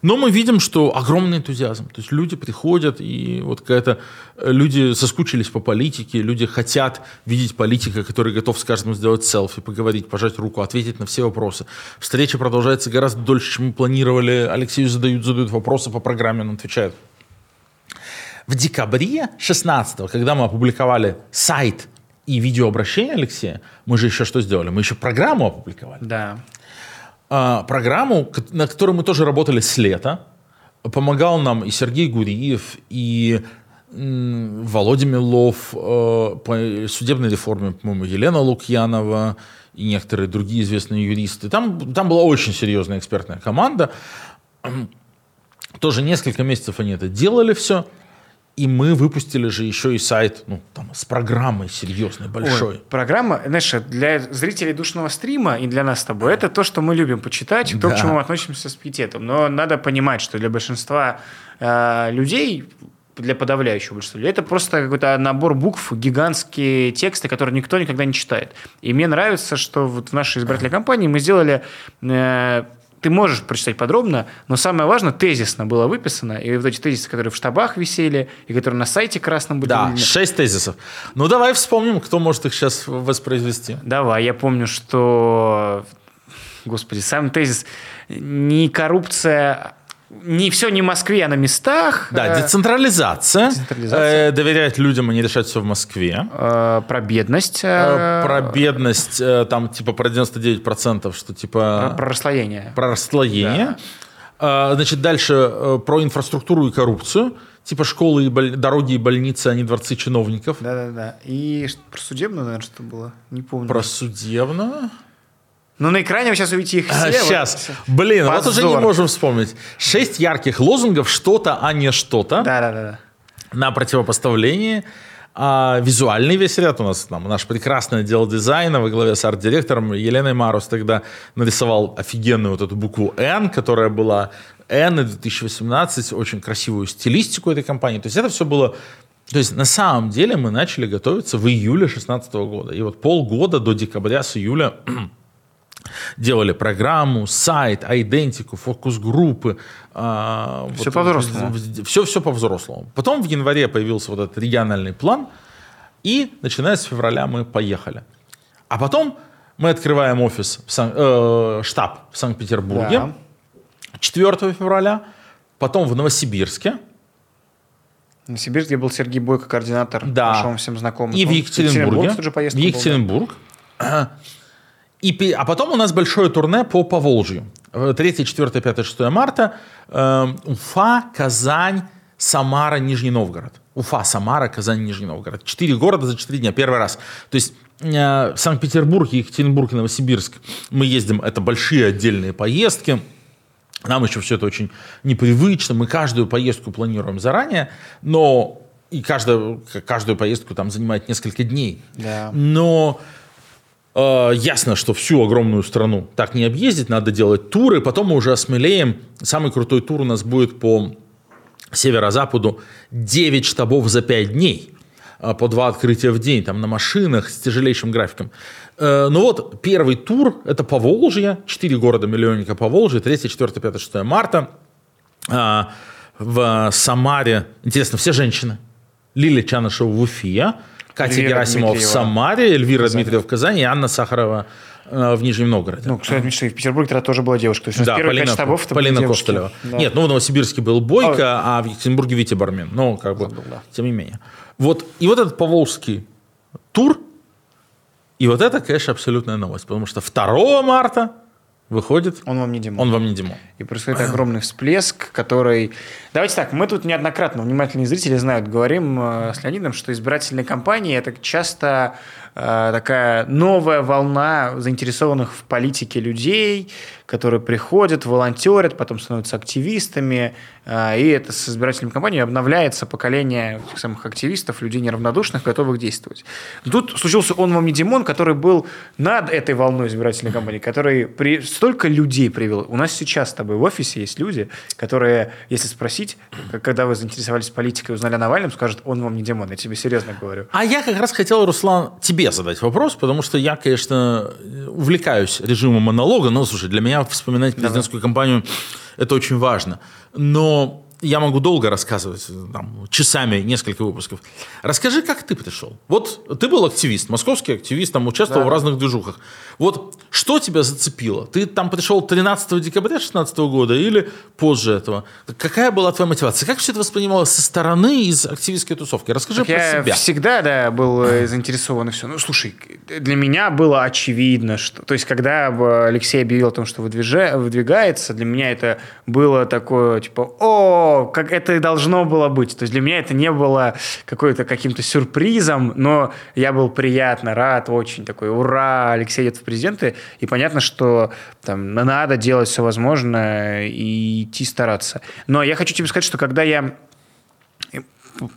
Но мы видим, что огромный энтузиазм. То есть люди приходят, и вот какая-то... э, Люди соскучились по политике, люди хотят видеть политика, который готов с каждым сделать селфи, поговорить, пожать руку, ответить на все вопросы. Встреча продолжается гораздо дольше, чем мы планировали. Алексею задают, задают вопросы по программе, он отвечает. В декабре 16 когда мы опубликовали сайт и видеообращение Алексея, мы же еще что сделали? Мы еще программу опубликовали Да. А, программу, на которой мы тоже работали с лета. Помогал нам и Сергей Гуриев, и м, Володя Милов э, по судебной реформе, по-моему, Елена Лукьянова и некоторые другие известные юристы. Там, там была очень серьезная экспертная команда. Тоже несколько месяцев они это делали все. И мы выпустили же еще и сайт ну, там, с программой серьезной, большой. Ой, программа, знаешь, для зрителей душного стрима и для нас с тобой это то, что мы любим почитать, то, Да. к чему мы относимся с пиететом. Но надо понимать, что для большинства э, людей, для подавляющего большинства людей, это просто какой-то набор букв, гигантские тексты, которые никто никогда не читает. И мне нравится, что вот в нашей избирательной кампании мы сделали... э, ты можешь прочитать подробно, но самое важное, тезисно было выписано. И вот эти тезисы, которые в штабах висели, и которые на сайте красном были. Да, видны. шесть тезисов. Ну, давай вспомним, кто может их сейчас воспроизвести. Давай, я помню, что, господи, сам тезис не коррупция, не все не в Москве, а на местах. Да, Э, децентрализация. Децентрализация. Э, доверять людям, а не решать все в Москве. э, про бедность. Э, э, про бедность, э, там, типа, про 99%, что, про, типа, про расслоение. про расслоение. А, Значит, дальше э, про инфраструктуру и коррупцию. Типа школы, и боль- дороги и больницы, а не дворцы чиновников. Да-да-да. И про судебную, наверное, что было? Не помню. Про судебную. Ну, на экране вы сейчас увидите их все. А, вот. сейчас. Блин, вот уже не Позор. можем вспомнить. Шесть ярких лозунгов «что-то, а не что-то» Да-да-да. на противопоставлении. А визуальный весь ряд у нас там наш прекрасный отдел дизайна во главе с арт-директором Еленой Марус тогда нарисовал офигенную вот эту букву «Н», которая была «Н» и 2018, очень красивую стилистику этой компании. То есть это все было... То есть на самом деле мы начали готовиться в июле 2016 года. И вот полгода до декабря с июля делали программу, сайт, идентику, фокус-группы. а, Всё по-взрослому. Все, все по-взрослому. Потом в январе появился вот этот региональный план, и начиная с февраля мы поехали. А потом мы открываем офис, в Сан- э, штаб в Санкт-Петербурге Да. 4 февраля, потом в Новосибирске, На Сибирске был Сергей Бойко, координатор, Да. хорошо вам всем знакомый. и в Екатеринбурге. тоже поездка в был, да. И, а потом у нас большое турне по Поволжью. Э, 3, 4, 5, 6 марта. Эм, Уфа, Казань, Самара, Нижний Новгород. Уфа, Самара, Казань, Нижний Новгород. Четыре города за четыре дня. Первый раз. То есть э, Санкт-Петербург, Екатеринбург и Новосибирск мы ездим. Это большие отдельные поездки. Нам еще все это очень непривычно. Мы каждую поездку планируем заранее, но и каждую, каждую поездку там занимает несколько дней. Да. Но э, ясно, что всю огромную страну так не объездить, надо делать туры, потом мы уже осмелеем. Самый крутой тур у нас будет по северо-западу 9 штабов за 5 дней э, по два открытия в день, там на машинах с тяжелейшим графиком. Э, Ну вот, первый тур – это Поволжье, 4 города-миллионника Поволжья, 3, 4, 5, 6 марта. А, В Самаре, интересно, все женщины. Лилия Чанышева в Уфе, Катя Эльвира Герасимова в. Самаре, Эльвира Дмитриева в Казани и Анна Сахарова э, в Нижнем Новгороде. Ну, кстати, отметить, что и в Петербурге тогда тоже была девушка. То есть Да, Полина, штабов это Полина. Костылева. Да. Нет, ну в Новосибирске был Бойко, а в Екатеринбурге Витя Бармен. Ну, как бы, Забыл, да. тем не менее. Вот, и вот этот поволжский тур, и вот это, конечно, абсолютная новость, потому что 2 марта выходит Он вам не Димон. «Он вам не Димон». И происходит огромный всплеск, который... Давайте так, мы тут неоднократно, внимательные зрители знают, говорим э, с Леонидом, что избирательные кампании – это часто такая новая волна заинтересованных в политике людей, которые приходят, волонтерят, потом становятся активистами, э, и это с избирательными кампаниями обновляется поколение самых активистов, людей неравнодушных, готовых действовать. Тут случился он вам не Димон, который был над этой волной избирательной кампании, который при... столько людей привел. У нас сейчас с тобой в офисе есть люди, которые, если спросить, когда вы заинтересовались политикой узнали о Навальном, скажут, он вам не Димон. Я тебе серьезно говорю. А я как раз хотел, Руслан, тебе задать вопрос, потому что я, конечно, увлекаюсь режимом монолога. Но, слушай, для меня вспоминать президентскую кампанию – это очень важно. Но я могу долго рассказывать, там, часами, несколько выпусков. Расскажи, как ты пришел? Вот ты был активист, московский активист, там участвовал в разных движухах. Вот что тебя зацепило? Ты там пришел 13 декабря 2016 года или позже этого? Какая была твоя мотивация? Как все это воспринималось со стороны из активистской тусовки? Расскажи Так про я себя. всегда, да, был э, заинтересован и все. Ну, слушай, для меня было очевидно, что... То есть, когда э, Алексей объявил о том, что выдвиже- выдвигается, для меня это было такое, типа, о, как это и должно было быть. То есть, для меня это не было какой-то каким-то сюрпризом, но я был приятно рад, очень такой, ура, Алексей идет в президенты. И понятно, что там надо делать все возможное и идти стараться. Но я хочу тебе сказать, что когда я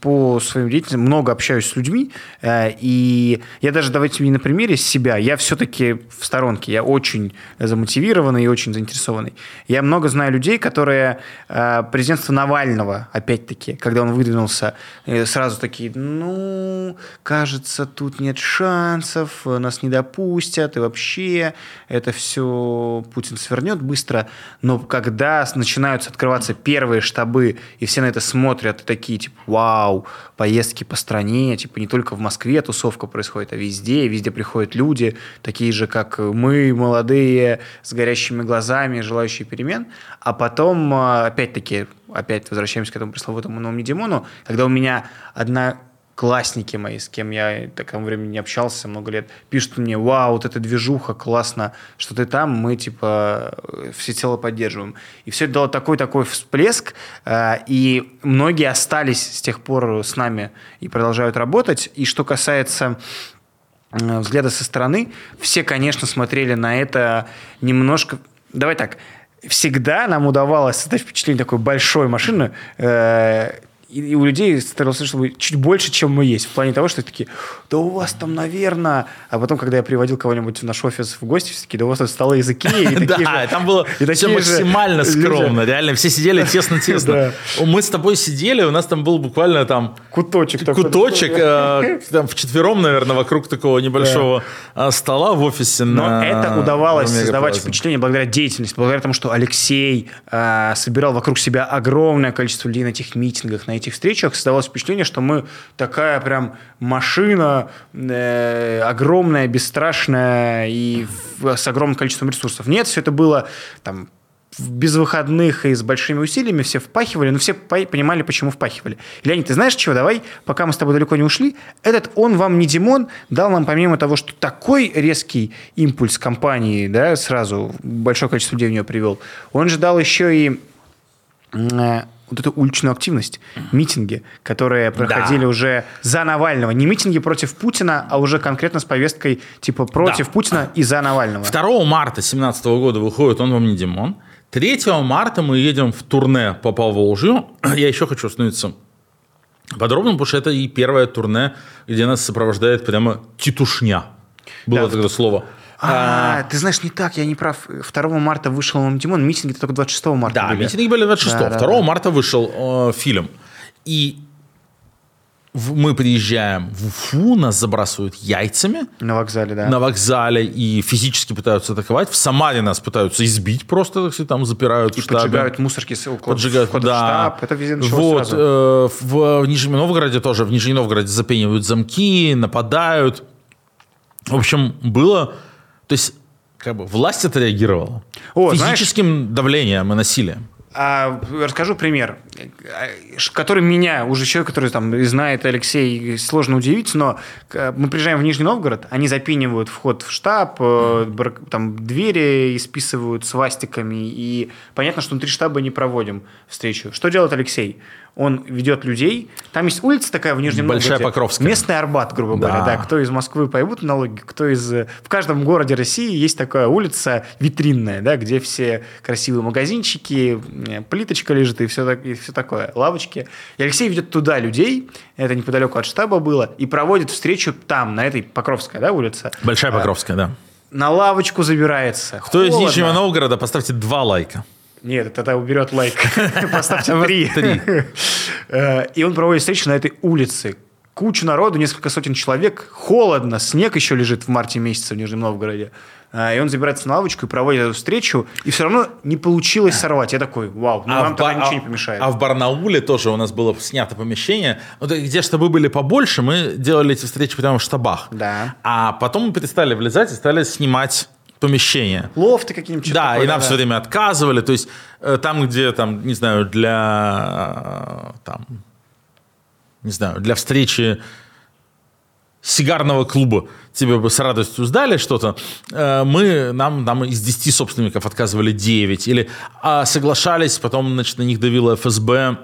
по своим деятельностям много общаюсь с людьми, э, и я даже, давайте мне на примере себя, я все-таки в сторонке, я очень замотивированный и очень заинтересованный. Я много знаю людей, которые э, президентство Навального, опять-таки, когда он выдвинулся, э, сразу такие, ну, кажется, тут нет шансов, нас не допустят, и вообще это все Путин свернет быстро. Но когда начинаются открываться первые штабы, и все на это смотрят, и такие, типа, вау, поездки по стране, типа, не только в Москве тусовка происходит, а везде, везде приходят люди, такие же, как мы, молодые, с горящими глазами, желающие перемен. А потом, э, опять-таки, опять возвращаемся к этому пресловутому новому Димону, когда у меня одна классники мои, с кем я тому времени не общался много лет, пишут мне, вау, вот эта движуха, классно, что ты там, мы, типа, всецело поддерживаем. И все это дало такой-такой всплеск, э, и многие остались с тех пор с нами и продолжают работать. И что касается э, взгляда со стороны, все, конечно, смотрели на это немножко... Давай так, всегда нам удавалось создать впечатление такой большой машины, э, и, и у людей старался, чтобы чуть больше, чем мы есть. В плане того, что такие, да у вас там, наверное... А потом, когда я приводил кого-нибудь в наш офис в гости, все такие, да у вас тут столы из Икеи. Да, там было все максимально скромно. Реально, все сидели тесно-тесно. Мы с тобой сидели, у нас там был буквально там Куточек куточек, э, там вчетвером, наверное, вокруг такого небольшого э, стола в офисе. Но это удавалось создавать впечатление благодаря деятельности, благодаря тому, что Алексей э, собирал вокруг себя огромное количество людей на этих митингах, на этих встречах. Создавалось впечатление, что мы такая прям машина э, огромная, бесстрашная и в- с огромным количеством ресурсов. Нет, все это было там без выходных и с большими усилиями все впахивали, но все по- понимали, почему впахивали. Леонид, ты знаешь чего? Давай, пока мы с тобой далеко не ушли, этот «Он вам не Димон» дал нам, помимо того, что такой резкий импульс компании, да, сразу большое количество людей в нее привел, он же дал еще и э, вот эту уличную активность, митинги, которые проходили уже за Навального. Не митинги против Путина, а уже конкретно с повесткой типа против Да. Путина и за Навального. 2 марта 2017 года выходит «Он вам не Димон». 3 марта мы едем в турне по Поволжью. Я еще хочу остановиться подробно, потому что это и первое турне, где нас сопровождает прямо титушня. Было Да. тогда слово. А, ты знаешь, не так, я не прав. 2 марта вышел он Димон, митинги только 26 марта Да, были. митинги были 26 Да, да, 2 да. марта вышел э, фильм. И в- мы приезжаем в Уфу, нас забрасывают яйцами На вокзале, да. на вокзале и физически пытаются атаковать. В Самаре нас пытаются избить просто, так сказать, там запирают И в штабе. поджигают мусорки с около Поджигают, входа в да. штаб. Это везде вот, сразу. э, в, в Нижнем Новгороде тоже. В Нижнем Новгороде запенивают замки, нападают. В общем, было... То есть, как бы, власть отреагировала. О, знаешь- Физическим давлением и насилием. А, расскажу пример, который меня, уже человек, который там знает Алексей, сложно удивить, но мы приезжаем в Нижний Новгород, они запинивают вход в штаб, э, там двери исписывают свастиками, и понятно, что внутри штаба не проводим встречу. Что делает Алексей? Он ведет людей. Там есть улица такая в Нижнем Большая Новгороде. Покровская. Местный Арбат, грубо говоря. Да. Да, кто из Москвы поймут налоги, кто из... э, В каждом городе России есть такая улица витринная, да, где все красивые магазинчики, э, плиточка лежит и все, так, и все такое, лавочки. И Алексей ведет туда людей, это неподалеку от штаба было, и проводит встречу там, на этой Покровская, да, улица. Большая А, Покровская, да. На лавочку забирается. Кто из Холодно. Нижнего Новгорода, поставьте два лайка. Нет, тогда уберет лайк. Поставьте три. Э, И он проводит встречу на этой улице. Кучу народу, несколько сотен человек. Холодно, снег еще лежит в марте месяце в Нижнем Новгороде. Э, И он забирается на лавочку и проводит эту встречу. И все равно не получилось сорвать. Я такой, вау, ну нам в тогда ничего не а- помешает. а в Барнауле тоже у нас было снято помещение. Ну, где чтобы были побольше, мы делали эти встречи прямо в штабах. Да. А потом мы перестали влезать и стали снимать помещение. Лофты какие-нибудь. Да, такое, и нам все время отказывали. То есть э, там, где, там, не знаю, для, э, там, не знаю, для встречи сигарного клуба тебе бы с радостью сдали что-то, э, мы, нам, нам из 10 собственников отказывали 9. Или а, соглашались, потом значит, на них давило ФСБ,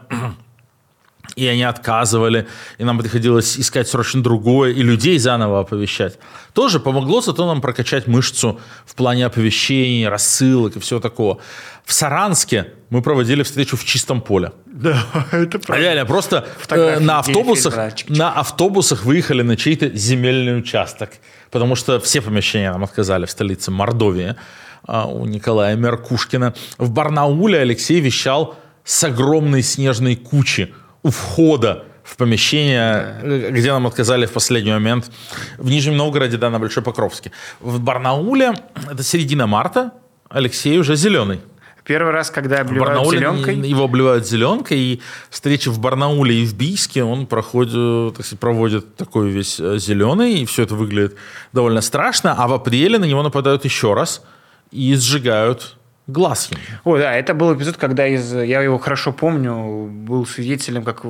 и они отказывали, и нам приходилось искать срочно другое, и людей заново оповещать. Тоже помогло зато нам прокачать мышцу в плане оповещений, рассылок и всего такого. В Саранске мы проводили встречу в чистом поле. Да, это правда. Реально, просто э, на автобусах, на автобусах выехали на чей-то земельный участок, потому что все помещения нам отказали в столице Мордовии а, у Николая Меркушкина. В Барнауле Алексей вещал с огромной снежной кучи у входа в помещение, э, где нам отказали в последний момент. В Нижнем Новгороде, да, на Большой Покровске. В Барнауле, это середина марта, Алексей уже зеленый. Первый раз, когда обливают Барнауле зеленкой. его обливают зеленкой, и встречи в Барнауле и в Бийске он проходит, так сказать, проводит такой весь э, зеленый, и все это выглядит довольно страшно, а в апреле на него нападают еще раз и сжигают глаз ему. О, да, это был эпизод, когда из, я его хорошо помню, был свидетелем, как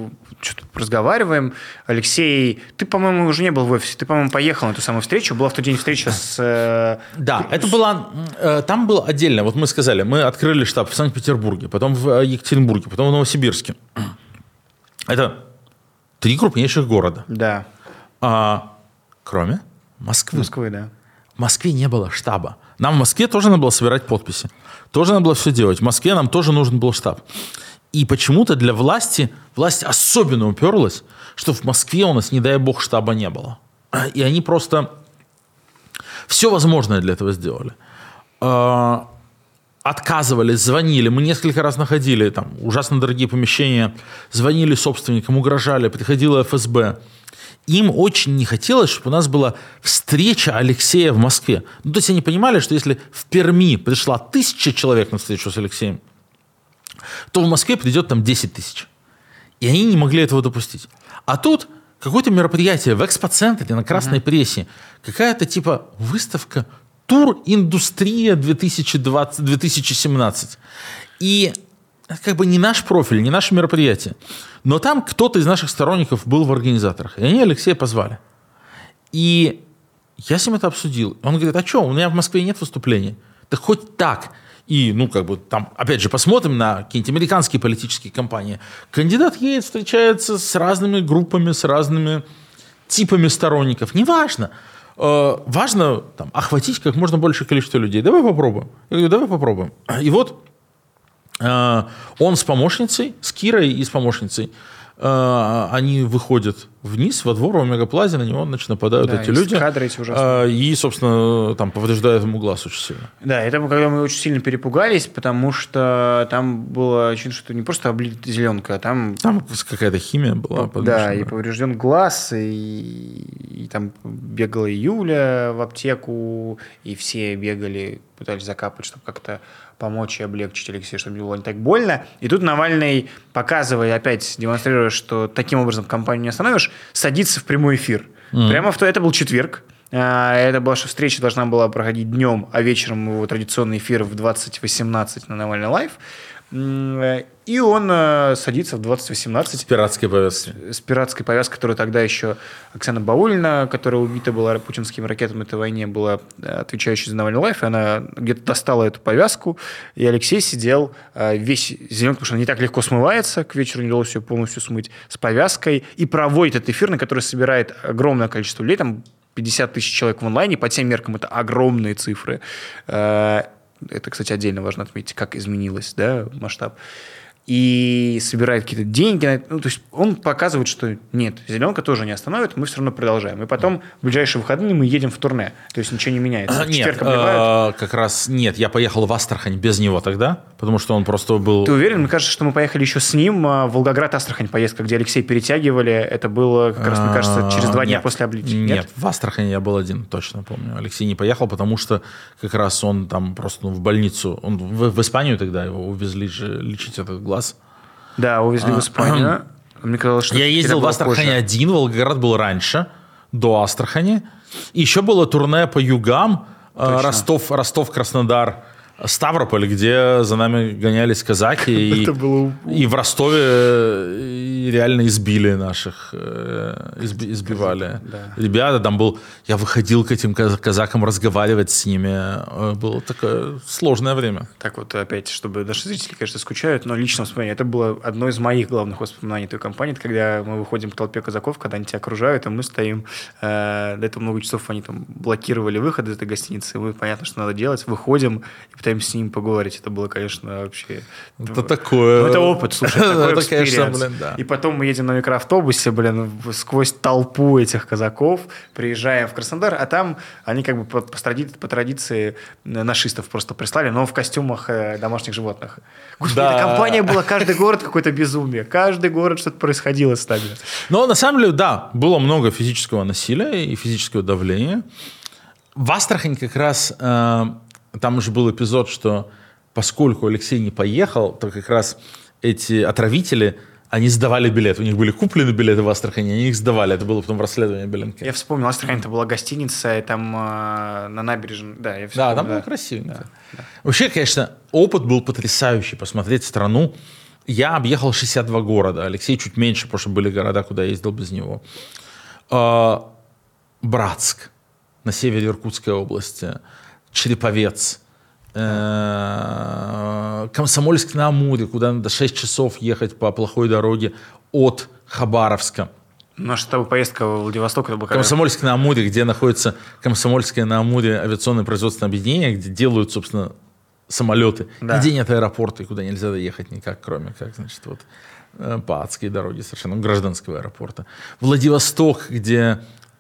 что-то разговариваем. Алексей, ты, по-моему, уже не был в офисе, ты, по-моему, поехал на эту самую встречу. Была в тот день встреча с... э, Да, это была, э, там было отдельно, вот мы сказали, мы открыли штаб в Санкт-Петербурге, потом в э, Екатеринбурге, потом в Новосибирске. Это три крупнейших города. Да, А, кроме Москвы. Москвы, да. В Москве не было штаба. Нам в Москве тоже надо было собирать подписи. Тоже надо было все делать. В Москве нам тоже нужен был штаб. И почему-то для власти, власть особенно уперлась, что в Москве у нас, не дай бог, штаба не было. И они просто все возможное для этого сделали. А, Отказывались, звонили. Мы несколько раз находили там ужасно дорогие помещения, звонили собственникам, угрожали, приходила ФСБ. Им очень не хотелось, чтобы у нас была встреча Алексея в Москве. Ну, то есть они понимали, что если в Перми пришла тысяча человек на встречу с Алексеем, то в Москве придет там 10 тысяч. И они не могли этого допустить. А тут какое-то мероприятие в экспоцентре на красной прессе, какая-то типа выставка Тур Индустрия 2020, 2017. И это как бы не наш профиль, не наше мероприятие. Но там кто-то из наших сторонников был в организаторах. И они Алексея позвали. И я с ним это обсудил. Он говорит, а что, у меня в Москве нет выступлений. Да хоть так. И, ну, как бы там, опять же, посмотрим на какие-нибудь американские политические кампании. Кандидат едет, встречается с разными группами, с разными типами сторонников. Неважно. Э, важно там, охватить как можно большее количество людей. Давай попробуем. Я говорю, давай попробуем. И вот он с помощницей, с Кирой и с помощницей, э, они выходят вниз во двор в Мегаплазе, на него значит, нападают Да, эти люди. кадры эти ужасные. Э, И, собственно, там повреждают ему глаз очень сильно. Да, это когда мы очень сильно перепугались, потому что там было очевидно, что не просто облит зеленка, а там Там какая-то химия была. да, подмешана. и поврежден глаз, и, и там бегала Юля в аптеку, и все бегали, пытались закапать, чтобы как-то помочь и облегчить Алексею, чтобы не было не так больно. И тут Навальный, показывая, опять демонстрируя, что таким образом компанию не остановишь, садится в прямой эфир. Прямо в то, это был четверг. А, Это была, что встреча должна была проходить днем, а вечером его традиционный эфир в 2018 на Навальный Лайв. И он э, садится в 2018 Пиратские повестки. с пиратской повязкой, которую тогда еще Оксана Баулина, которая убита была путинскими ракетами этой войне, была э, отвечающей за Навальный лайф, и она где-то достала эту повязку, и Алексей сидел э, весь зеленый, потому что она не так легко смывается, к вечеру не удалось ее полностью смыть, с повязкой, и проводит этот эфир, на который собирает огромное количество людей, там 50 тысяч человек в онлайне, по тем меркам это огромные цифры. Э, Это, кстати, отдельно важно отметить, как изменилось да, масштаб и собирает какие-то деньги. Ну, то есть он показывает, что нет, зеленка тоже не остановит, мы все равно продолжаем. И потом в ближайшие выходные мы едем в турне. То есть ничего не меняется. В Нет, четверг обливают. э, как раз нет. Я поехал в Астрахань без него тогда, потому что он просто был... Ты уверен? Мне кажется, что мы поехали еще с ним а, в Волгоград-Астрахань поездка, где Алексей перетягивали. Это было, как раз, мне кажется, через два дня Нет. после облития. Нет? в Астрахани я был один, точно помню. Алексей не поехал, потому что как раз он там просто ну, в больницу, он в, в Испанию тогда его увезли же лечить этот глаз. Да, увезли в Испанию. Мне казалось, что А, Я ездил в было Астрахань позже. один, Волгоград был раньше, до Астрахани. И еще было турне по югам, э, Точно. Ростов, Ростов, Краснодар, Ставрополь, где за нами гонялись казаки. И, Это было и в Ростове э, реально избили наших, э, изби- избивали. да. Ребята, там был... Я выходил к этим каз- казакам разговаривать с ними. Э, Было такое сложное время. Так вот, опять, чтобы наши зрители, конечно, скучают, но лично воспоминание. Это было одно из моих главных воспоминаний той компании, это когда мы выходим к толпе казаков, когда они тебя окружают, а мы стоим, э, до этого много часов они там блокировали выход из этой гостиницы, и мы, понятно, что надо делать, выходим и пытаемся с ним поговорить. Это было, конечно, вообще... Это такое... Ну, это опыт, слушай, такой Это, конечно, блин, да. И потом мы едем на микроавтобусе, блин, сквозь толпу этих казаков, приезжаем в Краснодар, а там они как бы по, по тради- по традиции нашистов просто прислали, но в костюмах э, домашних животных. Господи, Да. эта компания была, каждый город какое-то безумие, каждый город что-то происходило с нами. Но на самом деле, да, было много физического насилия и физического давления. В Астрахань как раз э, там уже был эпизод, что поскольку Алексей не поехал, то как раз эти отравители они сдавали билеты. У них были куплены билеты в Астрахани, они их сдавали. Это было потом расследовании Беленко. Я вспомнил, Астрахань, это была гостиница, и там э, на набережной, да, я Да, вспомнил, там было красивенько. Вообще, конечно, опыт был потрясающий. Посмотреть страну. Я объехал 62 города. Алексей чуть меньше, потому что были города, куда я ездил без него. А, Братск на севере Иркутской области. Череповец. э, Комсомольск на Амуре, куда надо 6 часов ехать по плохой дороге от Хабаровска. Наша с тобой поездка в Владивосток, это была какая- Комсомольск на Амуре, где находится Комсомольское на Амуре авиационное производственное объединение, где делают, собственно, самолеты. Да. Нигде нет аэропорта, и куда нельзя доехать никак, кроме как, значит, вот э, по адской дороге совершенно, гражданского аэропорта. Владивосток, где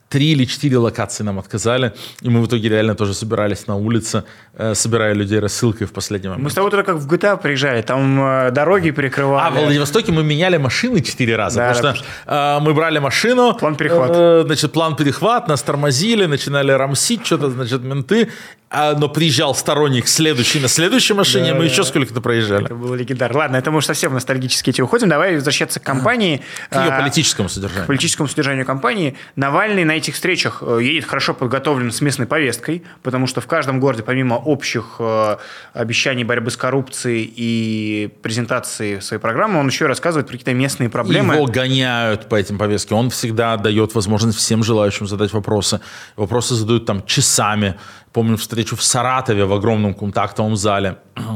три или четыре локации нам отказали, и мы в итоге реально тоже собирались на улице, э, собирая людей рассылкой в последний момент. Мы с тобой туда как в GTA приезжали, там э, дороги перекрывали. А в Владивостоке мы меняли машины четыре раза, Да, потому что э, мы брали машину, План перехват. э, значит, план перехват, нас тормозили, начинали рамсить, что-то, значит, менты, а, но приезжал сторонник следующий на следующей машине, мы еще сколько-то проезжали. Это было легендарно. Ладно, это мы уж совсем ностальгически эти уходим. Давай возвращаться к компании. К ее А, политическому к содержанию. политическому содержанию компании. Навальный на этих встречах э, едет хорошо подготовлен с местной повесткой, потому что в каждом городе, помимо общих э, обещаний борьбы с коррупцией и презентации своей программы, он еще рассказывает про какие-то местные проблемы. Его гоняют по этим повесткам. Он всегда дает возможность всем желающим задать вопросы. Вопросы задают там часами. Помню встречу в Саратове в огромном контактовом зале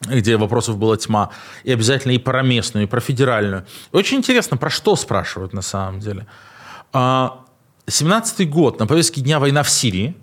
где вопросов была тьма. И обязательно и про местную, и про федеральную. Очень интересно, про что спрашивают на самом деле. А, 17-й год, на повестке дня война в Сирии.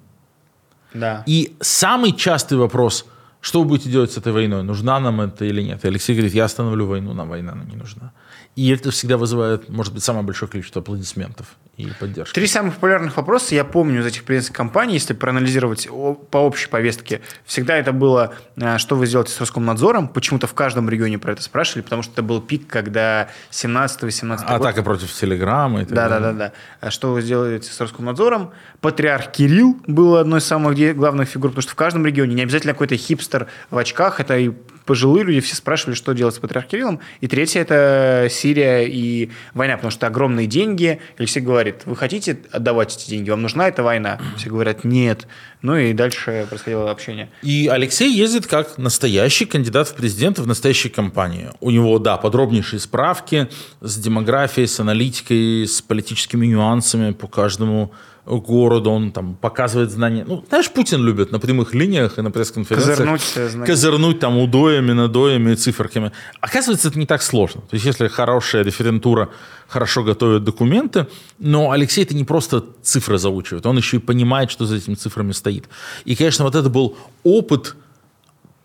Да. И самый частый вопрос, что вы будете делать с этой войной, нужна нам это или нет. И Алексей говорит, я остановлю войну, нам война не нужна. И это всегда вызывает, может быть, самое большое количество аплодисментов и поддержки. Три самых популярных вопроса я помню из этих президентских кампаний, если проанализировать по общей повестке. Всегда это было, э, что вы сделаете с Роскомнадзором. Почему-то в каждом регионе про это спрашивали, потому что это был пик, когда 17-18 год. Атака против Телеграма и так Да, да, далее. да, да. А Что вы сделаете с Роскомнадзором? Патриарх Кирилл был одной из самых главных фигур, потому что в каждом регионе не обязательно какой-то хипстер в очках, это и пожилые люди, все спрашивали, что делать с патриарх Кириллом. И третье – это Сирия и война, потому что огромные деньги. Алексей говорит, вы хотите отдавать эти деньги, вам нужна эта война? Все говорят, нет. Ну и дальше происходило общение. И Алексей ездит как настоящий кандидат в президенты в настоящей кампании. У него, да, подробнейшие справки с демографией, с аналитикой, с политическими нюансами по каждому городу. Он там показывает знания. Ну, знаешь, Путин любит на прямых линиях и на пресс-конференциях Козырнуть, э, козырнуть там удоями, надоями и циферками. Оказывается, это не так сложно. То есть, если хорошая референтура хорошо готовит документы, но Алексей это не просто цифры заучивает, он еще и понимает, что за этими цифрами стоит. И, конечно, вот это был опыт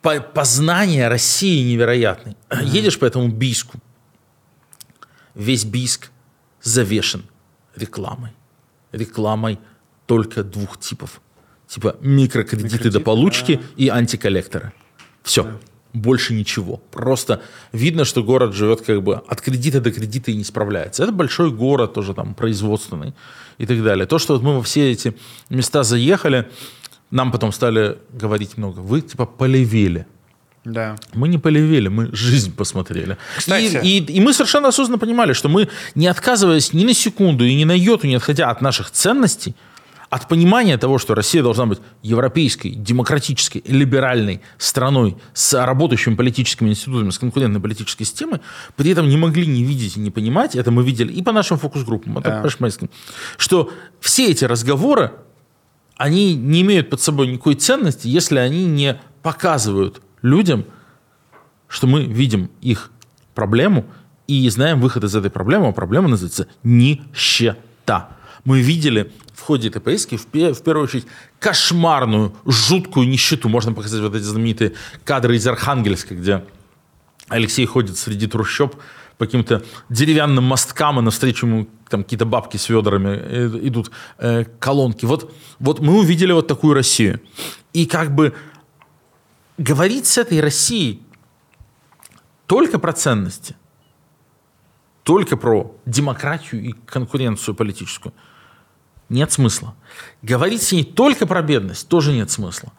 по- познания России невероятный. Едешь по этому Бийску, весь Бийск завешен рекламой. Рекламой только двух типов. Типа микрокредиты до получки и антиколлекторы. Все. Больше ничего. Просто видно, что город живет как бы от кредита до кредита и не справляется. Это большой город тоже там производственный и так далее. То, что вот мы во все эти места заехали, нам потом стали говорить много. Вы типа полевели. Да. Мы не полевели, мы жизнь посмотрели. Кстати. И, и- и мы совершенно осознанно понимали, что мы, не отказываясь ни на секунду и ни на йоту, не отходя от наших ценностей, от понимания того, что Россия должна быть европейской, демократической, либеральной страной с работающими политическими институтами, с конкурентной политической системой, при этом не могли не видеть и не понимать, это мы видели и по нашим фокус-группам, Да. что все эти разговоры, они не имеют под собой никакой ценности, если они не показывают людям, что мы видим их проблему и знаем выход из этой проблемы, а проблема называется нищета. Мы видели в ходе этой поездки в, в первую очередь кошмарную, жуткую нищету. Можно показать вот эти знаменитые кадры из Архангельска, где Алексей ходит среди трущоб по каким-то деревянным мосткам, и навстречу ему там какие-то бабки с ведрами э, идут, э, колонки. Вот, вот мы увидели вот такую Россию. И как бы говорить с этой Россией только про ценности, только про демократию и конкуренцию политическую, нет смысла. Говорить с ней только про бедность тоже нет смысла.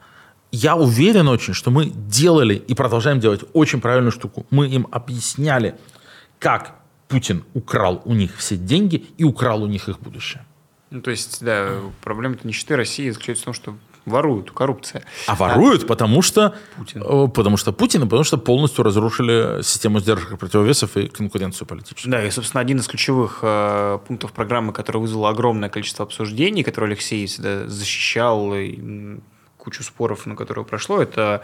Я уверен очень, что мы делали и продолжаем делать очень правильную штуку. Мы им объясняли, как Путин украл у них все деньги и украл у них их будущее. Ну, то есть, да, проблема нищеты России заключается в том, что воруют, коррупция. А воруют, потому что Путин. э, потому что Путин, потому что полностью разрушили систему сдержек и противовесов и конкуренцию политическую. Да, и, собственно, один из ключевых э, пунктов программы, который вызвал огромное количество обсуждений, который Алексей всегда защищал, и кучу споров, на которые прошло, это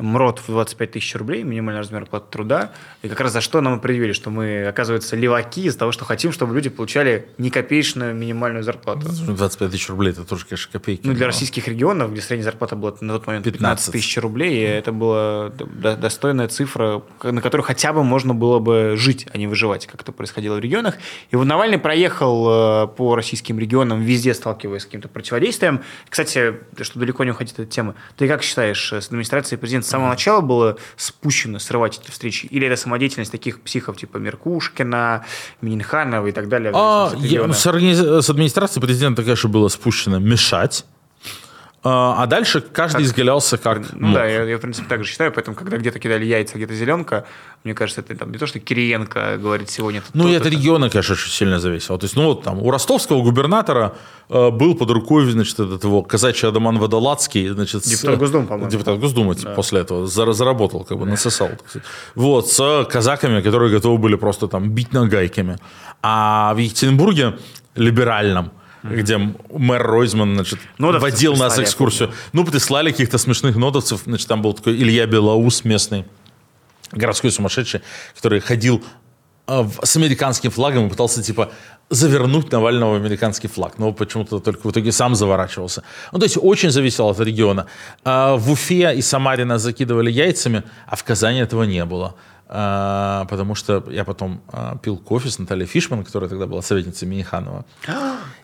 МРОД в 25 тысяч рублей, минимальный размер оплаты труда. И как раз за что нам и предъявили, что мы, оказывается, леваки из-за того, что хотим, чтобы люди получали не копеечную минимальную зарплату. 25 тысяч рублей, это тоже, конечно, копейки. Ну, для но- российских регионов, где средняя зарплата была на тот момент 15 15 тысяч рублей, и это была достойная цифра, на которую хотя бы можно было бы жить, а не выживать, как это происходило в регионах. И вот Навальный проехал э, по российским регионам, везде сталкиваясь с каким-то противодействием. Кстати, что далеко не уходить от этой темы, ты как считаешь, э, с администрацией президента самого начала было спущено срывать эти встречи? Или это самодеятельность таких психов, типа Меркушкина, Миниханова и так далее? А, я- с, организ- с администрацией президента, конечно, было спущено мешать. А а дальше каждый изгалялся как Ну мог. да, я, я, в принципе, так же считаю, поэтому, когда где-то кидали яйца, где-то зеленка, мне кажется, это там не то, что Кириенко говорит сегодня. Ну, и то-то, от региона, конечно, очень сильно зависело. То есть, ну, вот там у ростовского губернатора э, был под рукой, значит, этот его казачий Адаман Водолацкий, значит, Депутат Госдумы, по-моему. Депутат Госдумы типа, после этого зар- заработал, как бы насосал. так сказать. Вот, с казаками, которые готовы были просто там бить нагайками. А в Екатеринбурге либеральном, где мэр Ройзман, значит, Нодовцев водил нас прислали, я экскурсию. Ну, прислали каких-то смешных нодовцев. Значит, там был такой Илья Белоус местный, городской сумасшедший, который ходил а, с американским флагом и пытался, типа, завернуть Навального в американский флаг. Но почему-то только в итоге сам заворачивался. Ну, то есть очень зависело от региона. А, В Уфе и Самаре нас закидывали яйцами, а в Казани этого не было. А, Потому что я потом а, пил кофе с Натальей Фишман, которая тогда была советницей Миниханова.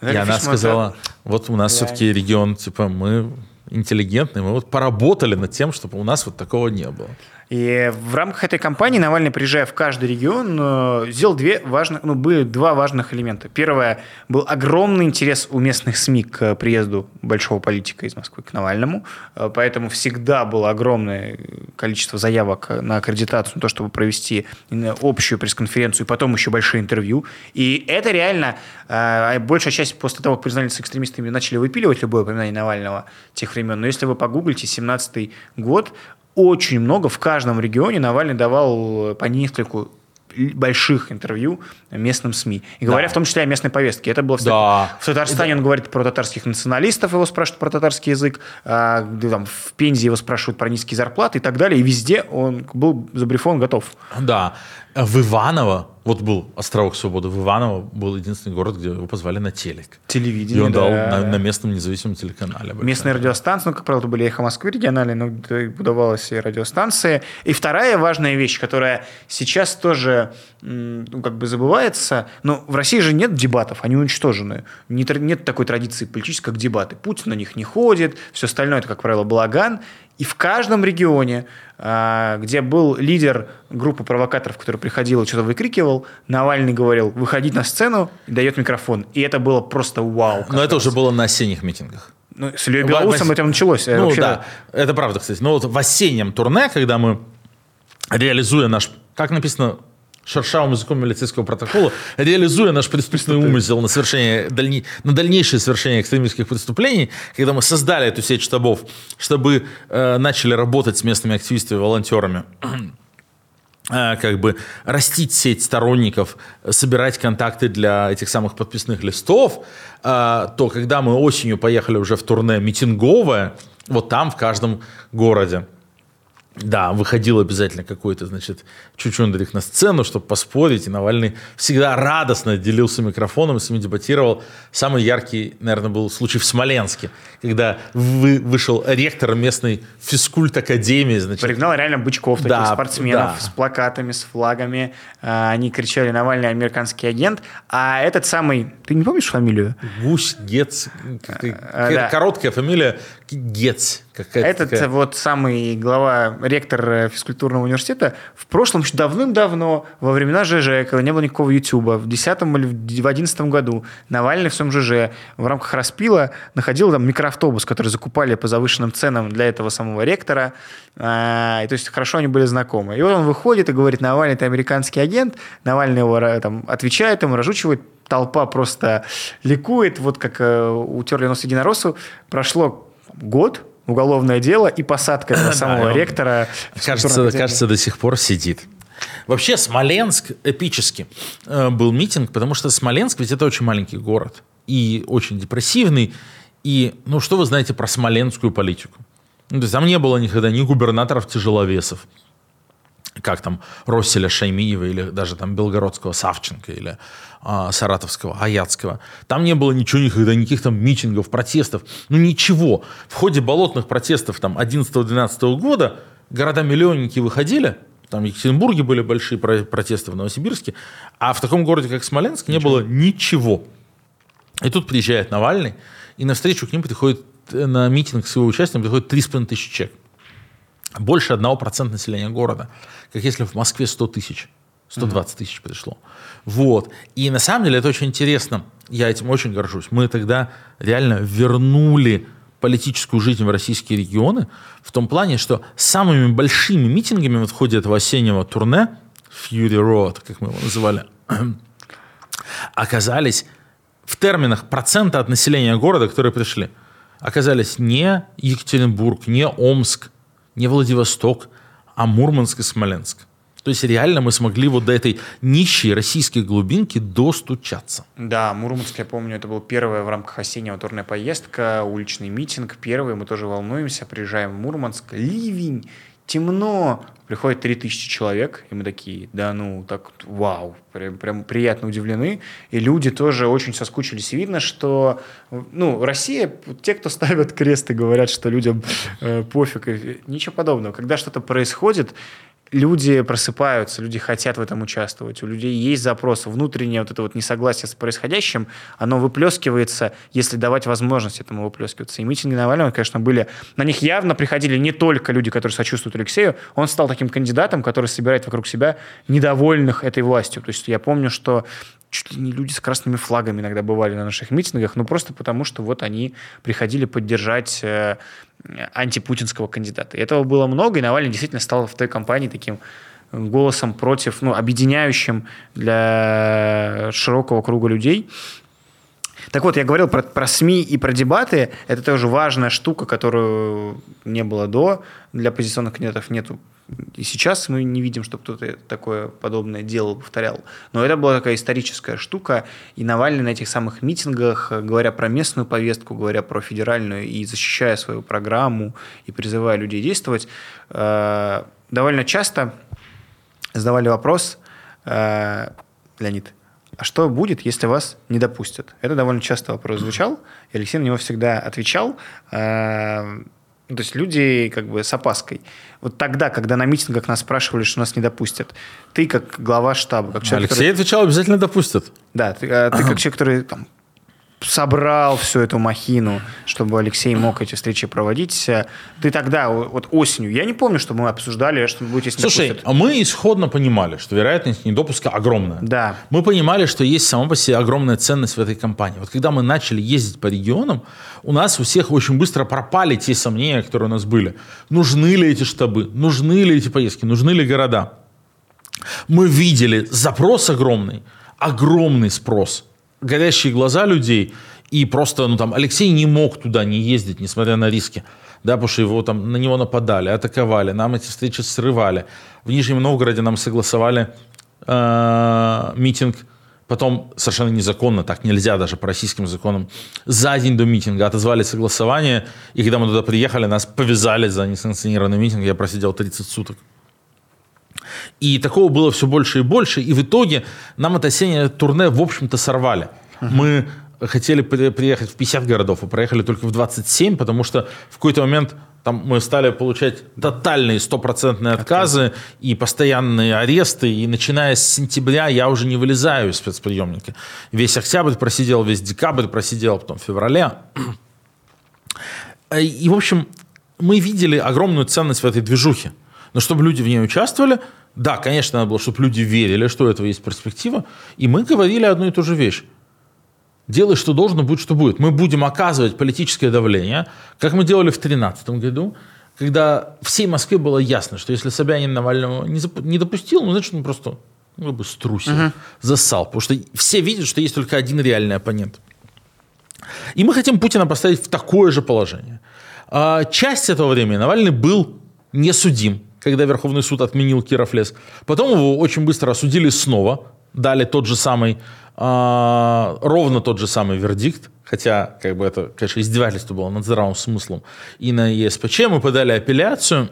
И она Фишман, сказала, вот у нас все-таки регион, типа, мы интеллигентный, мы вот поработали над тем, чтобы у нас вот такого не было. И в рамках этой кампании Навальный, приезжая в каждый регион, э, сделал две важных, ну, были два важных элемента. Первое, был огромный интерес у местных СМИ к приезду большого политика из Москвы к Навальному, Э, поэтому всегда было огромное количество заявок на аккредитацию, на то, чтобы провести именно общую пресс-конференцию и потом еще большие интервью. И это реально, э, большая часть после того, как признались экстремистами, начали выпиливать любое упоминание Навального тех времен. Но если вы погуглите 17 год, очень много в каждом регионе Навальный давал по нескольку больших интервью местным СМИ. И говоря Да. в том числе о местной повестке. Это было в, Да. в Татарстане он говорит про татарских националистов, его спрашивают про татарский язык, а, там, в Пензе его спрашивают про низкие зарплаты и так далее. И везде он был забрифован готов. Да. В Иваново, вот был островок свободы, в Иваново был единственный город, где его позвали на телек. И Телевидение. он дал да. на, на местном независимом телеканале. Местные радиостанции, ну, как правило, были «Эхо Москвы» региональные, но удавалось и радиостанции. И вторая важная вещь, которая сейчас тоже ну, как бы забывается, но в России же нет дебатов, они уничтожены. Не тр- Нет такой традиции политической, как дебаты. Путин на них не ходит, все остальное, это, как правило, балаган. И в каждом регионе, а, где был лидер группы провокаторов, который приходил и что-то выкрикивал, Навальный говорил, выходить на сцену и дает микрофон. И это было просто вау. Но это раз. уже было на осенних митингах. Ну, с Ильей Во- Белоусом вось- это началось. э, Ну вообще, да, это правда, кстати. Но вот в осеннем турне, когда мы, реализуя наш, как написано шершавым языком милицейского протокола, реализуя наш преступный умысел на, совершение, дальней- на дальнейшее совершение экстремистских преступлений, когда мы создали эту сеть штабов, чтобы э, начали работать с местными активистами, волонтерами, э, как бы растить сеть сторонников, собирать контакты для этих самых подписных листов, э, то когда мы осенью поехали уже в турне митинговое, вот там в каждом городе, да, выходил обязательно какой-то, значит, Чучундрик на сцену, чтобы поспорить, и Навальный всегда радостно делился микрофоном, с ними дебатировал. Самый яркий, наверное, был случай в Смоленске, когда вы, вышел ректор местной физкульт-академии, значит, Пригнал реально бычков, таких Да, спортсменов да. с плакатами, с флагами. А, Они кричали «Навальный американский агент». А этот самый... Ты не помнишь фамилию? Гусь, Гец, А, да. короткая фамилия Гец, Какая-то Этот такая- вот самый глава, ректор э, физкультурного университета в прошлом, давным-давно, во времена ЖЖ, когда не было никакого Ютуба, в 10 или в 11 году Навальный в своем ЖЖ в рамках распила находил там микроавтобус, который закупали по завышенным ценам для этого самого ректора. А, и то есть хорошо они были знакомы. И вот он выходит и говорит, Навальный это американский агент, Навальный его ра- там, отвечает ему, разжучивает, толпа просто ликует, вот как э, утерли нос единороссу. Прошло год, уголовное дело и посадка этого самого ректора. Кажется, кажется, до сих пор сидит. Вообще, Смоленск эпически э, был митинг, потому что Смоленск ведь это очень маленький город и очень депрессивный. И, ну, что вы знаете про смоленскую политику? Ну, то есть там не было никогда ни губернаторов-тяжеловесов, как там Росселя Шаймиева или даже там Белгородского Савченко или а, Саратовского Аяцкого. Там не было ничего никогда, никаких там митингов, протестов, ну ничего. В ходе болотных протестов там 11-12 года города-миллионники выходили, там в Екатеринбурге были большие про- протесты, в Новосибирске, а в таком городе, как Смоленск, не было ничего. И тут приезжает Навальный, и навстречу к ним приходит, э, на митинг с его участием приходит 3,5 тысячи человек больше 1% населения города, как если в Москве 100 тысяч, 120 тысяч пришло. Вот. И на самом деле это очень интересно. Я этим очень горжусь. Мы тогда реально вернули политическую жизнь в российские регионы в том плане, что самыми большими митингами вот в ходе этого осеннего турне Fury Road, как мы его называли, оказались в терминах процента от населения города, которые пришли, оказались не Екатеринбург, не Омск, не Владивосток, а Мурманск и Смоленск. То есть реально мы смогли вот до этой нищей российской глубинки достучаться. Да, Мурманск, я помню, это была первая в рамках осеннего турне поездка, уличный митинг, первый, мы тоже волнуемся, приезжаем в Мурманск, ливень, темно, приходит 3000 человек, и мы такие, да ну, так, вау, прям, прям приятно удивлены, и люди тоже очень соскучились, видно, что, ну, Россия, те, кто ставят крест и говорят, что людям э, пофиг, и ничего подобного, когда что-то происходит, люди просыпаются, люди хотят в этом участвовать, у людей есть запрос, внутреннее вот это вот несогласие с происходящим, оно выплескивается, если давать возможность этому выплескиваться. И митинги Навального, конечно, были, на них явно приходили не только люди, которые сочувствуют Алексею, он стал таким кандидатом, который собирает вокруг себя недовольных этой властью. То есть я помню, что чуть ли не люди с красными флагами иногда бывали на наших митингах, ну просто потому, что вот они приходили поддержать э, антипутинского кандидата. И этого было много, и Навальный действительно стал в той кампании таким голосом против, ну, объединяющим для широкого круга людей. Так вот, я говорил про, про СМИ и про дебаты. Это тоже важная штука, которую не было до. Для оппозиционных кандидатов нету. И сейчас мы не видим, чтобы кто-то такое подобное делал, повторял. Но это была такая историческая штука. И Навальный на этих самых митингах, говоря про местную повестку, говоря про федеральную и защищая свою программу и призывая людей действовать, э, довольно часто задавали вопрос, э, Леонид, а что будет, если вас не допустят? Это довольно часто вопрос звучал, и Алексей на него всегда отвечал. Ну, то есть люди как бы с опаской. Вот тогда, когда на митингах нас спрашивали, что нас не допустят, ты как глава штаба, как человек, Алексей отвечал, обязательно допустят. который- да, ты, э, ты как человек, который там, собрал всю эту махину, чтобы Алексей мог эти встречи проводить. Ты тогда, вот осенью, я не помню, что мы обсуждали, что будет, если не Слушай, допустят. а мы исходно понимали, что вероятность недопуска огромная. Да. Мы понимали, что есть сама по себе огромная ценность в этой компании. Вот когда мы начали ездить по регионам, у нас у всех очень быстро пропали те сомнения, которые у нас были. Нужны ли эти штабы? Нужны ли эти поездки? Нужны ли города? Мы видели запрос огромный, огромный спрос, горящие глаза людей, и просто, ну там, Алексей не мог туда не ездить, несмотря на риски, да, потому что его там, на него нападали, атаковали, нам эти встречи срывали. В Нижнем Новгороде нам согласовали э, митинг, потом совершенно незаконно, так нельзя даже по российским законам, за день до митинга отозвали согласование, и когда мы туда приехали, нас повязали за несанкционированный митинг, я просидел 30 суток. И такого было все больше и больше. И в итоге нам это осеннее турне, в общем-то, сорвали. Мы хотели при- приехать в 50 городов, а проехали только в 27, потому что в какой-то момент там мы стали получать тотальные стопроцентные отказы и постоянные аресты. И начиная с сентября я уже не вылезаю из спецприемника. Весь октябрь просидел, весь декабрь просидел, потом в феврале. И, в общем, мы видели огромную ценность в этой движухе. Но чтобы люди в ней участвовали, да, конечно, надо было, чтобы люди верили, что у этого есть перспектива. И мы говорили одну и ту же вещь. Делай, что должно, будет, что будет. Мы будем оказывать политическое давление, как мы делали в 2013 году, когда всей Москве было ясно, что если Собянин Навального не, не допустил, ну, значит, он просто ну, как бы струсил, зассал. Потому что все видят, что есть только один реальный оппонент. И мы хотим Путина поставить в такое же положение. А, Часть этого времени Навальный был не судим, когда Верховный суд отменил Киров лес. Потом его очень быстро осудили снова, дали тот же самый, а, ровно тот же самый вердикт, хотя, как бы это, конечно, издевательство было над здравым смыслом. И на ЕСПЧ мы подали апелляцию.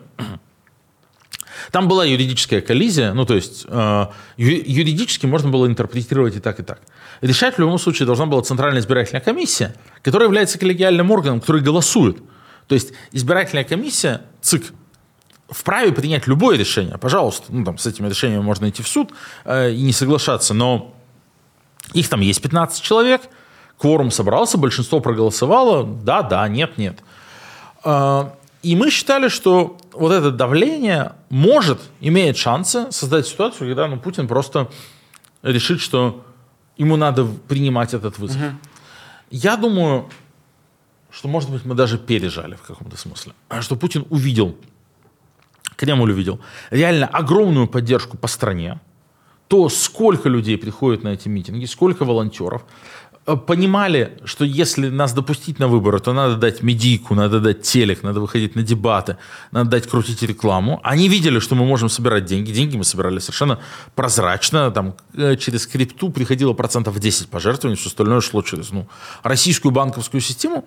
Там была юридическая коллизия, ну то есть э, юридически можно было интерпретировать и так, и так. Решать в любом случае должна была Центральная избирательная комиссия, которая является коллегиальным органом, который голосует. То есть избирательная комиссия, ЦИК, вправе принять любое решение, пожалуйста. Ну, там, с этими решениями можно идти в суд э, и не соглашаться, но их там есть 15 человек, кворум собрался, большинство проголосовало, да, да, нет, нет. А, И мы считали, что вот это давление может, имеет шансы создать ситуацию, когда ну, Путин просто решит, что ему надо принимать этот вызов. Я думаю, что, может быть, мы даже пережали в каком-то смысле. А Что Путин увидел, Кремль увидел, реально огромную поддержку по стране, то, сколько людей приходит на эти митинги, сколько волонтеров, э, понимали, что если нас допустить на выборы, то надо дать медийку, надо дать телек, надо выходить на дебаты, надо дать крутить рекламу. Они видели, что мы можем собирать деньги. Деньги мы собирали совершенно прозрачно. Там, э, через крипту приходило процентов 10 пожертвований, все остальное шло через ну, российскую банковскую систему.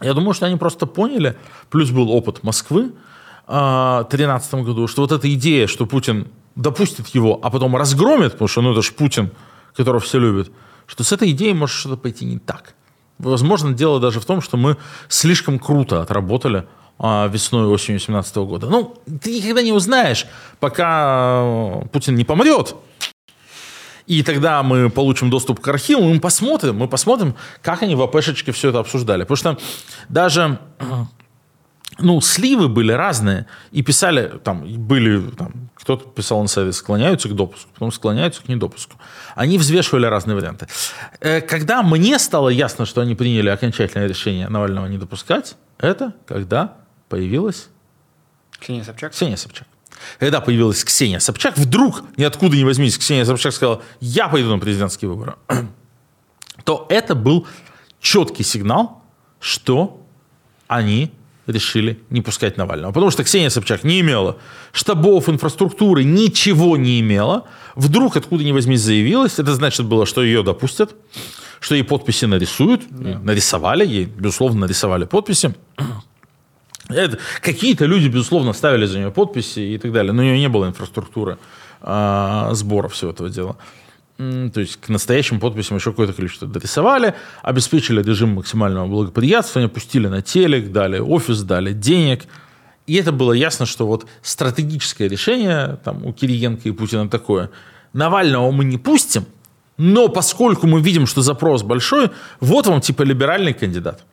Я думаю, что они просто поняли, плюс был опыт Москвы 2013 году, что вот эта идея, что Путин допустит его, а потом разгромит, потому что ну, это же Путин, которого все любят, что с этой идеей может что-то пойти не так. Возможно, дело даже в том, что мы слишком круто отработали а, весной и осенью 2017 года. Ну, ты никогда не узнаешь, пока э, Путин не помрет, и тогда мы получим доступ к архиву, мы посмотрим, мы посмотрим, как они в АПшечке все это обсуждали. Потому что даже ну, сливы были разные, и писали, там, были, там, кто-то писал на совет, склоняются к допуску, потом склоняются к недопуску. Они взвешивали разные варианты. Э, Когда мне стало ясно, что они приняли окончательное решение Навального не допускать, это когда появилась Ксения Собчак. Ксения Собчак. Когда появилась Ксения Собчак, вдруг, ниоткуда не возьмись, Ксения Собчак сказала, я пойду на президентские выборы, то это был четкий сигнал, что они решили не пускать Навального. Потому что Ксения Собчак не имела штабов, инфраструктуры, ничего не имела. Вдруг, откуда ни возьмись, заявилась. Это значит было, что ее допустят, что ей подписи нарисуют. И Нарисовали ей, безусловно, нарисовали подписи. Это- Какие-то люди, безусловно, ставили за нее подписи и так далее, но у нее не было инфраструктуры а, сбора всего этого дела. То есть к настоящим подписям еще какое-то количество дорисовали, обеспечили режим максимального благоприятствования, пустили на телек, дали офис, дали денег. И это было ясно, что вот стратегическое решение там, у Кириенко и Путина такое. Навального мы не пустим, но поскольку мы видим, что запрос большой, вот вам типа либеральный кандидат.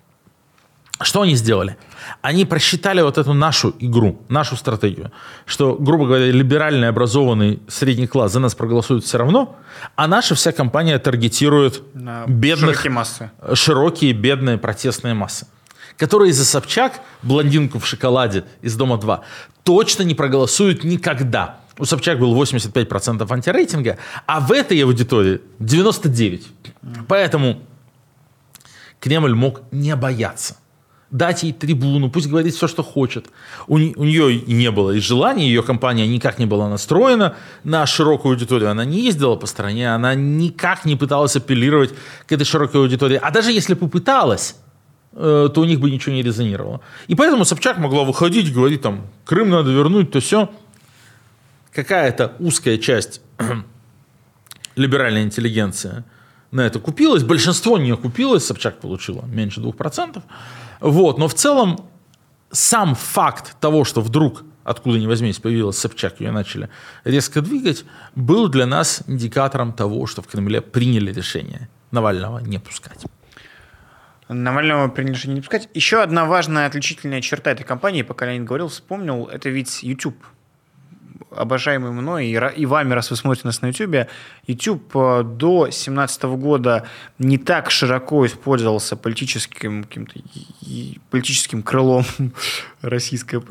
Что они сделали? Они просчитали вот эту нашу игру, нашу стратегию, что, грубо говоря, либеральный образованный средний класс за нас проголосует все равно, а наша вся компания таргетирует На бедных, широкие массы. широкие бедные протестные массы, которые за Собчак, блондинку в шоколаде из «Дома-2», точно не проголосуют никогда. У Собчак был 85% антирейтинга, а в этой аудитории 99%. Поэтому Кремль мог не бояться. Дать ей трибуну, пусть говорит все, что хочет. У, у нее и не было и желания, ее компания никак не была настроена на широкую аудиторию. Она не ездила по стране, она никак не пыталась апеллировать к этой широкой аудитории. А даже если попыталась, э, то у них бы ничего не резонировало. И поэтому Собчак могла выходить, говорить там, Крым надо вернуть, то все. Какая-то узкая часть либеральная интеллигенция на это купилась. Большинство не купилось, Собчак получила меньше 2%. Вот. Но в целом сам факт того, что вдруг откуда ни возьмись появилась Собчак, ее начали резко двигать, был для нас индикатором того, что в Кремле приняли решение Навального не пускать. Навального приняли решение не пускать. Еще одна важная отличительная черта этой компании, пока Леонид говорил, вспомнил, это ведь YouTube. Обожаемый мной и, и вами, раз вы смотрите нас на YouTube, YouTube э, до 2017 года не так широко использовался политическим, каким-то, политическим крылом российской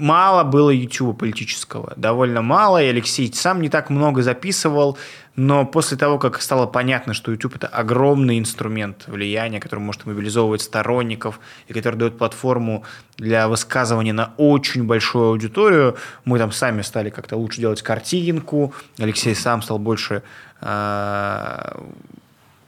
мало было YouTube политического, довольно мало, и Алексей сам не так много записывал, но после того, как стало понятно, что YouTube это огромный инструмент влияния, который может мобилизовывать сторонников и который дает платформу для высказывания на очень большую аудиторию, мы там сами стали как-то лучше делать картинку, Алексей сам стал больше э,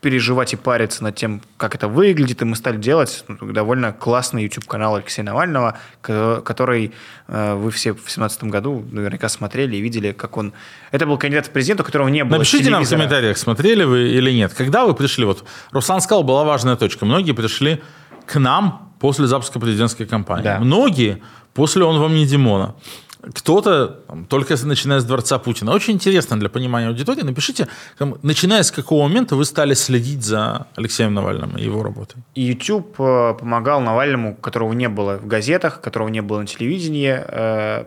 переживать и париться над тем, как это выглядит, и мы стали делать довольно классный YouTube-канал Алексея Навального, ко- который э, вы все в 2017 году наверняка смотрели и видели, как он... Это был кандидат в президент, у которого не было Напишите нам в телевизора. комментариях, смотрели вы или нет. Когда вы пришли, вот Руслан сказал, была важная точка. Многие пришли к нам после запуска президентской кампании. Да. Многие после «Он вам не Димона». Кто-то только начиная с дворца Путина. Очень интересно для понимания аудитории. Напишите, там, начиная с какого момента вы стали следить за Алексеем Навальным и его работой. YouTube э, помогал Навальному, которого не было в газетах, которого не было на телевидении, э,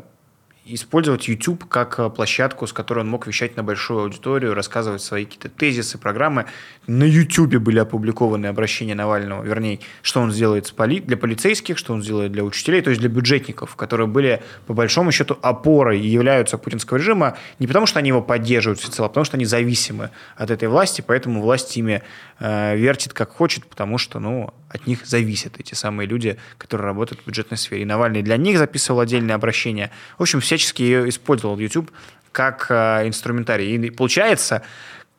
использовать YouTube как э, площадку, с которой он мог вещать на большую аудиторию, рассказывать свои какие-то тезисы, программы. На YouTube были опубликованы обращения Навального, вернее, что он сделает для полицейских, что он сделает для учителей, то есть для бюджетников, которые были, по большому счету, опорой и являются путинского режима не потому, что они его поддерживают всецело, а потому что они зависимы от этой власти, поэтому власть ими э, вертит как хочет, потому что, ну, от них зависят эти самые люди, которые работают в бюджетной сфере. И Навальный для них записывал отдельные обращения. В общем, всячески ее использовал YouTube как э, инструментарий. И получается,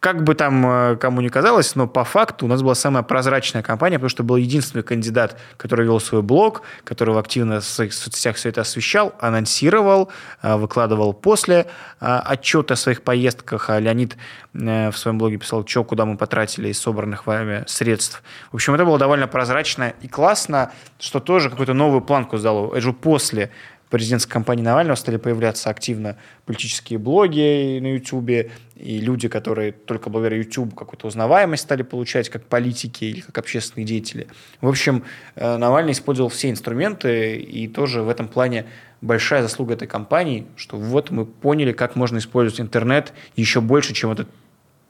как бы там э, кому ни казалось, но по факту у нас была самая прозрачная компания, потому что был единственный кандидат, который вел свой блог, который активно в своих соцсетях все это освещал, анонсировал, э, выкладывал после отчета о своих поездках, а Леонид в своем блоге писал, что, куда мы потратили из собранных вами средств. В общем, это было довольно прозрачно и классно, что тоже какую-то новую планку сдало. Это же после президентской кампании Навального стали появляться активно политические блоги на Ютубе, и люди, которые только благодаря YouTube какую-то узнаваемость стали получать как политики или как общественные деятели. В общем, э, Навальный использовал все инструменты, и тоже в этом плане большая заслуга этой компании, что вот мы поняли, как можно использовать интернет еще больше, чем этот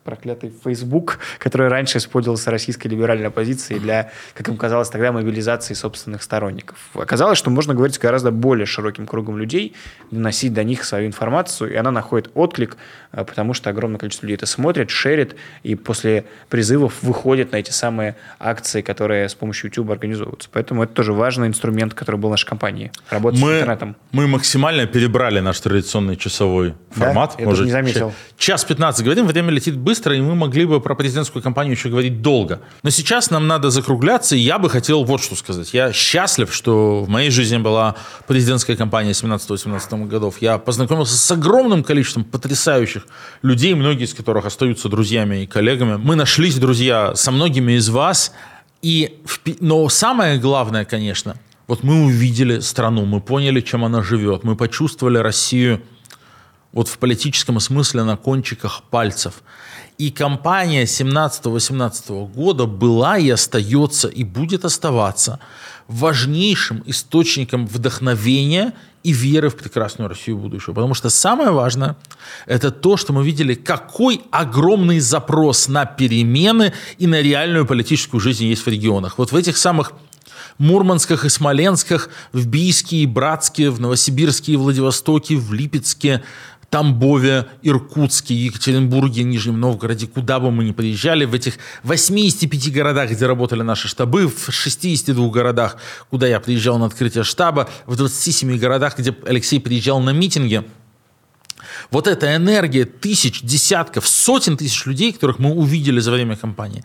проклятый Facebook, который раньше использовался российской либеральной оппозицией для, как им казалось тогда, мобилизации собственных сторонников. Оказалось, что можно говорить с гораздо более широким кругом людей, доносить до них свою информацию, и она находит отклик, э, потому что огромное количество людей это смотрит, шерит, и после призывов выходит на эти самые акции, которые с помощью YouTube организовываются. Поэтому это тоже важный инструмент, который был в нашей компании. Работать с Мы, интернетом. мы максимально перебрали наш традиционный часовой Да? формат. Я Мы даже не заметил. Час 15 говорим, время летит быстро, и мы могли бы про президентскую кампанию еще говорить долго. Но сейчас нам надо закругляться, и я бы хотел вот что сказать. Я счастлив, что в моей жизни была президентская кампания 17-18 годов. Я познакомился с огромным количеством потрясающих людей, многие из которых остаются друзьями и коллегами. Мы нашлись, друзья, со многими из вас. И, но самое главное, конечно, вот мы увидели страну, мы поняли, чем она живет, мы почувствовали Россию вот в политическом смысле на кончиках пальцев. И кампания 17-18 года была и остается, и будет оставаться важнейшим источником вдохновения и веры в прекрасную Россию будущего. Потому что самое важное – это то, что мы видели, какой огромный запрос на перемены и на реальную политическую жизнь есть в регионах. Вот в этих самых Мурмансках и Смоленсках, в Бийске и Братске, в Новосибирске и Владивостоке, в Липецке, Тамбове, Иркутске, Екатеринбурге, Нижнем Новгороде, куда бы мы ни приезжали, в этих 85 городах, где работали наши штабы, в 62 городах, куда я приезжал на открытие штаба, в 27 городах, где Алексей приезжал на митинги, вот эта энергия тысяч, десятков, сотен тысяч людей, которых мы увидели за время кампании,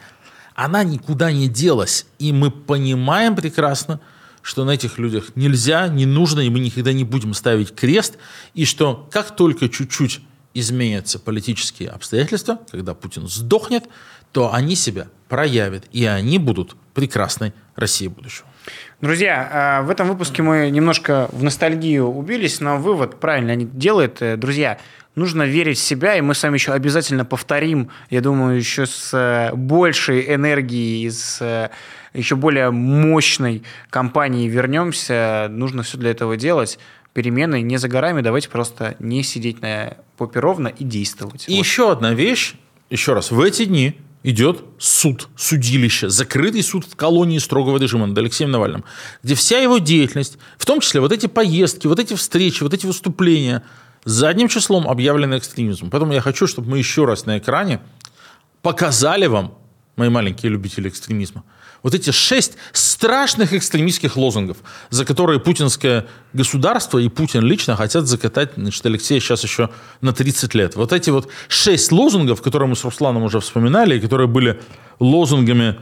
она никуда не делась. И мы понимаем прекрасно, что на этих людях нельзя, не нужно, и мы никогда не будем ставить крест, и что как только чуть-чуть изменятся политические обстоятельства, когда Путин сдохнет, то они себя проявят, и они будут прекрасной России будущего. Друзья, а, в этом выпуске мы немножко в ностальгию убились, но вывод правильно они делают. Э, Друзья, нужно верить в себя, и мы с вами еще обязательно повторим, я думаю, еще с э, большей энергией, с э, еще более мощной компанией вернемся. Нужно все для этого делать. Перемены не за горами, давайте просто не сидеть на попе ровно и действовать. И Вот. еще одна вещь, еще раз, в эти дни идет суд, судилище, закрытый суд в колонии строгого режима над Алексеем Навальным, где вся его деятельность, в том числе вот эти поездки, вот эти встречи, вот эти выступления, задним числом объявлены экстремизмом. Поэтому я хочу, чтобы мы еще раз на экране показали вам, мои маленькие любители экстремизма, вот эти шесть страшных экстремистских лозунгов, за которые путинское государство и Путин лично хотят закатать значит, Алексея сейчас еще на 30 лет. Вот эти вот шесть лозунгов, которые мы с Русланом уже вспоминали, и которые были лозунгами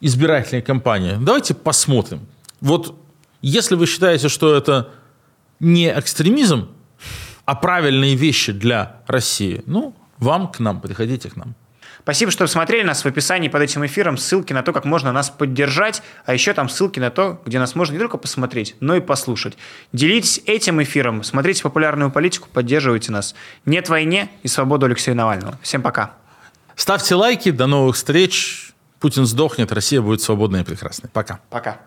избирательной кампании. Давайте посмотрим. Вот если вы считаете, что это не экстремизм, а правильные вещи для России, ну, вам к нам, приходите к нам. Спасибо, что смотрели нас в описании под этим эфиром. Ссылки на то, как можно нас поддержать, а еще там ссылки на то, где нас можно не только посмотреть, но и послушать. Делитесь этим эфиром, смотрите популярную политику, поддерживайте нас. Нет войне и свободу Алексея Навального. Всем пока. Ставьте лайки, до новых встреч. Путин сдохнет, Россия будет свободной и прекрасной. Пока. Пока.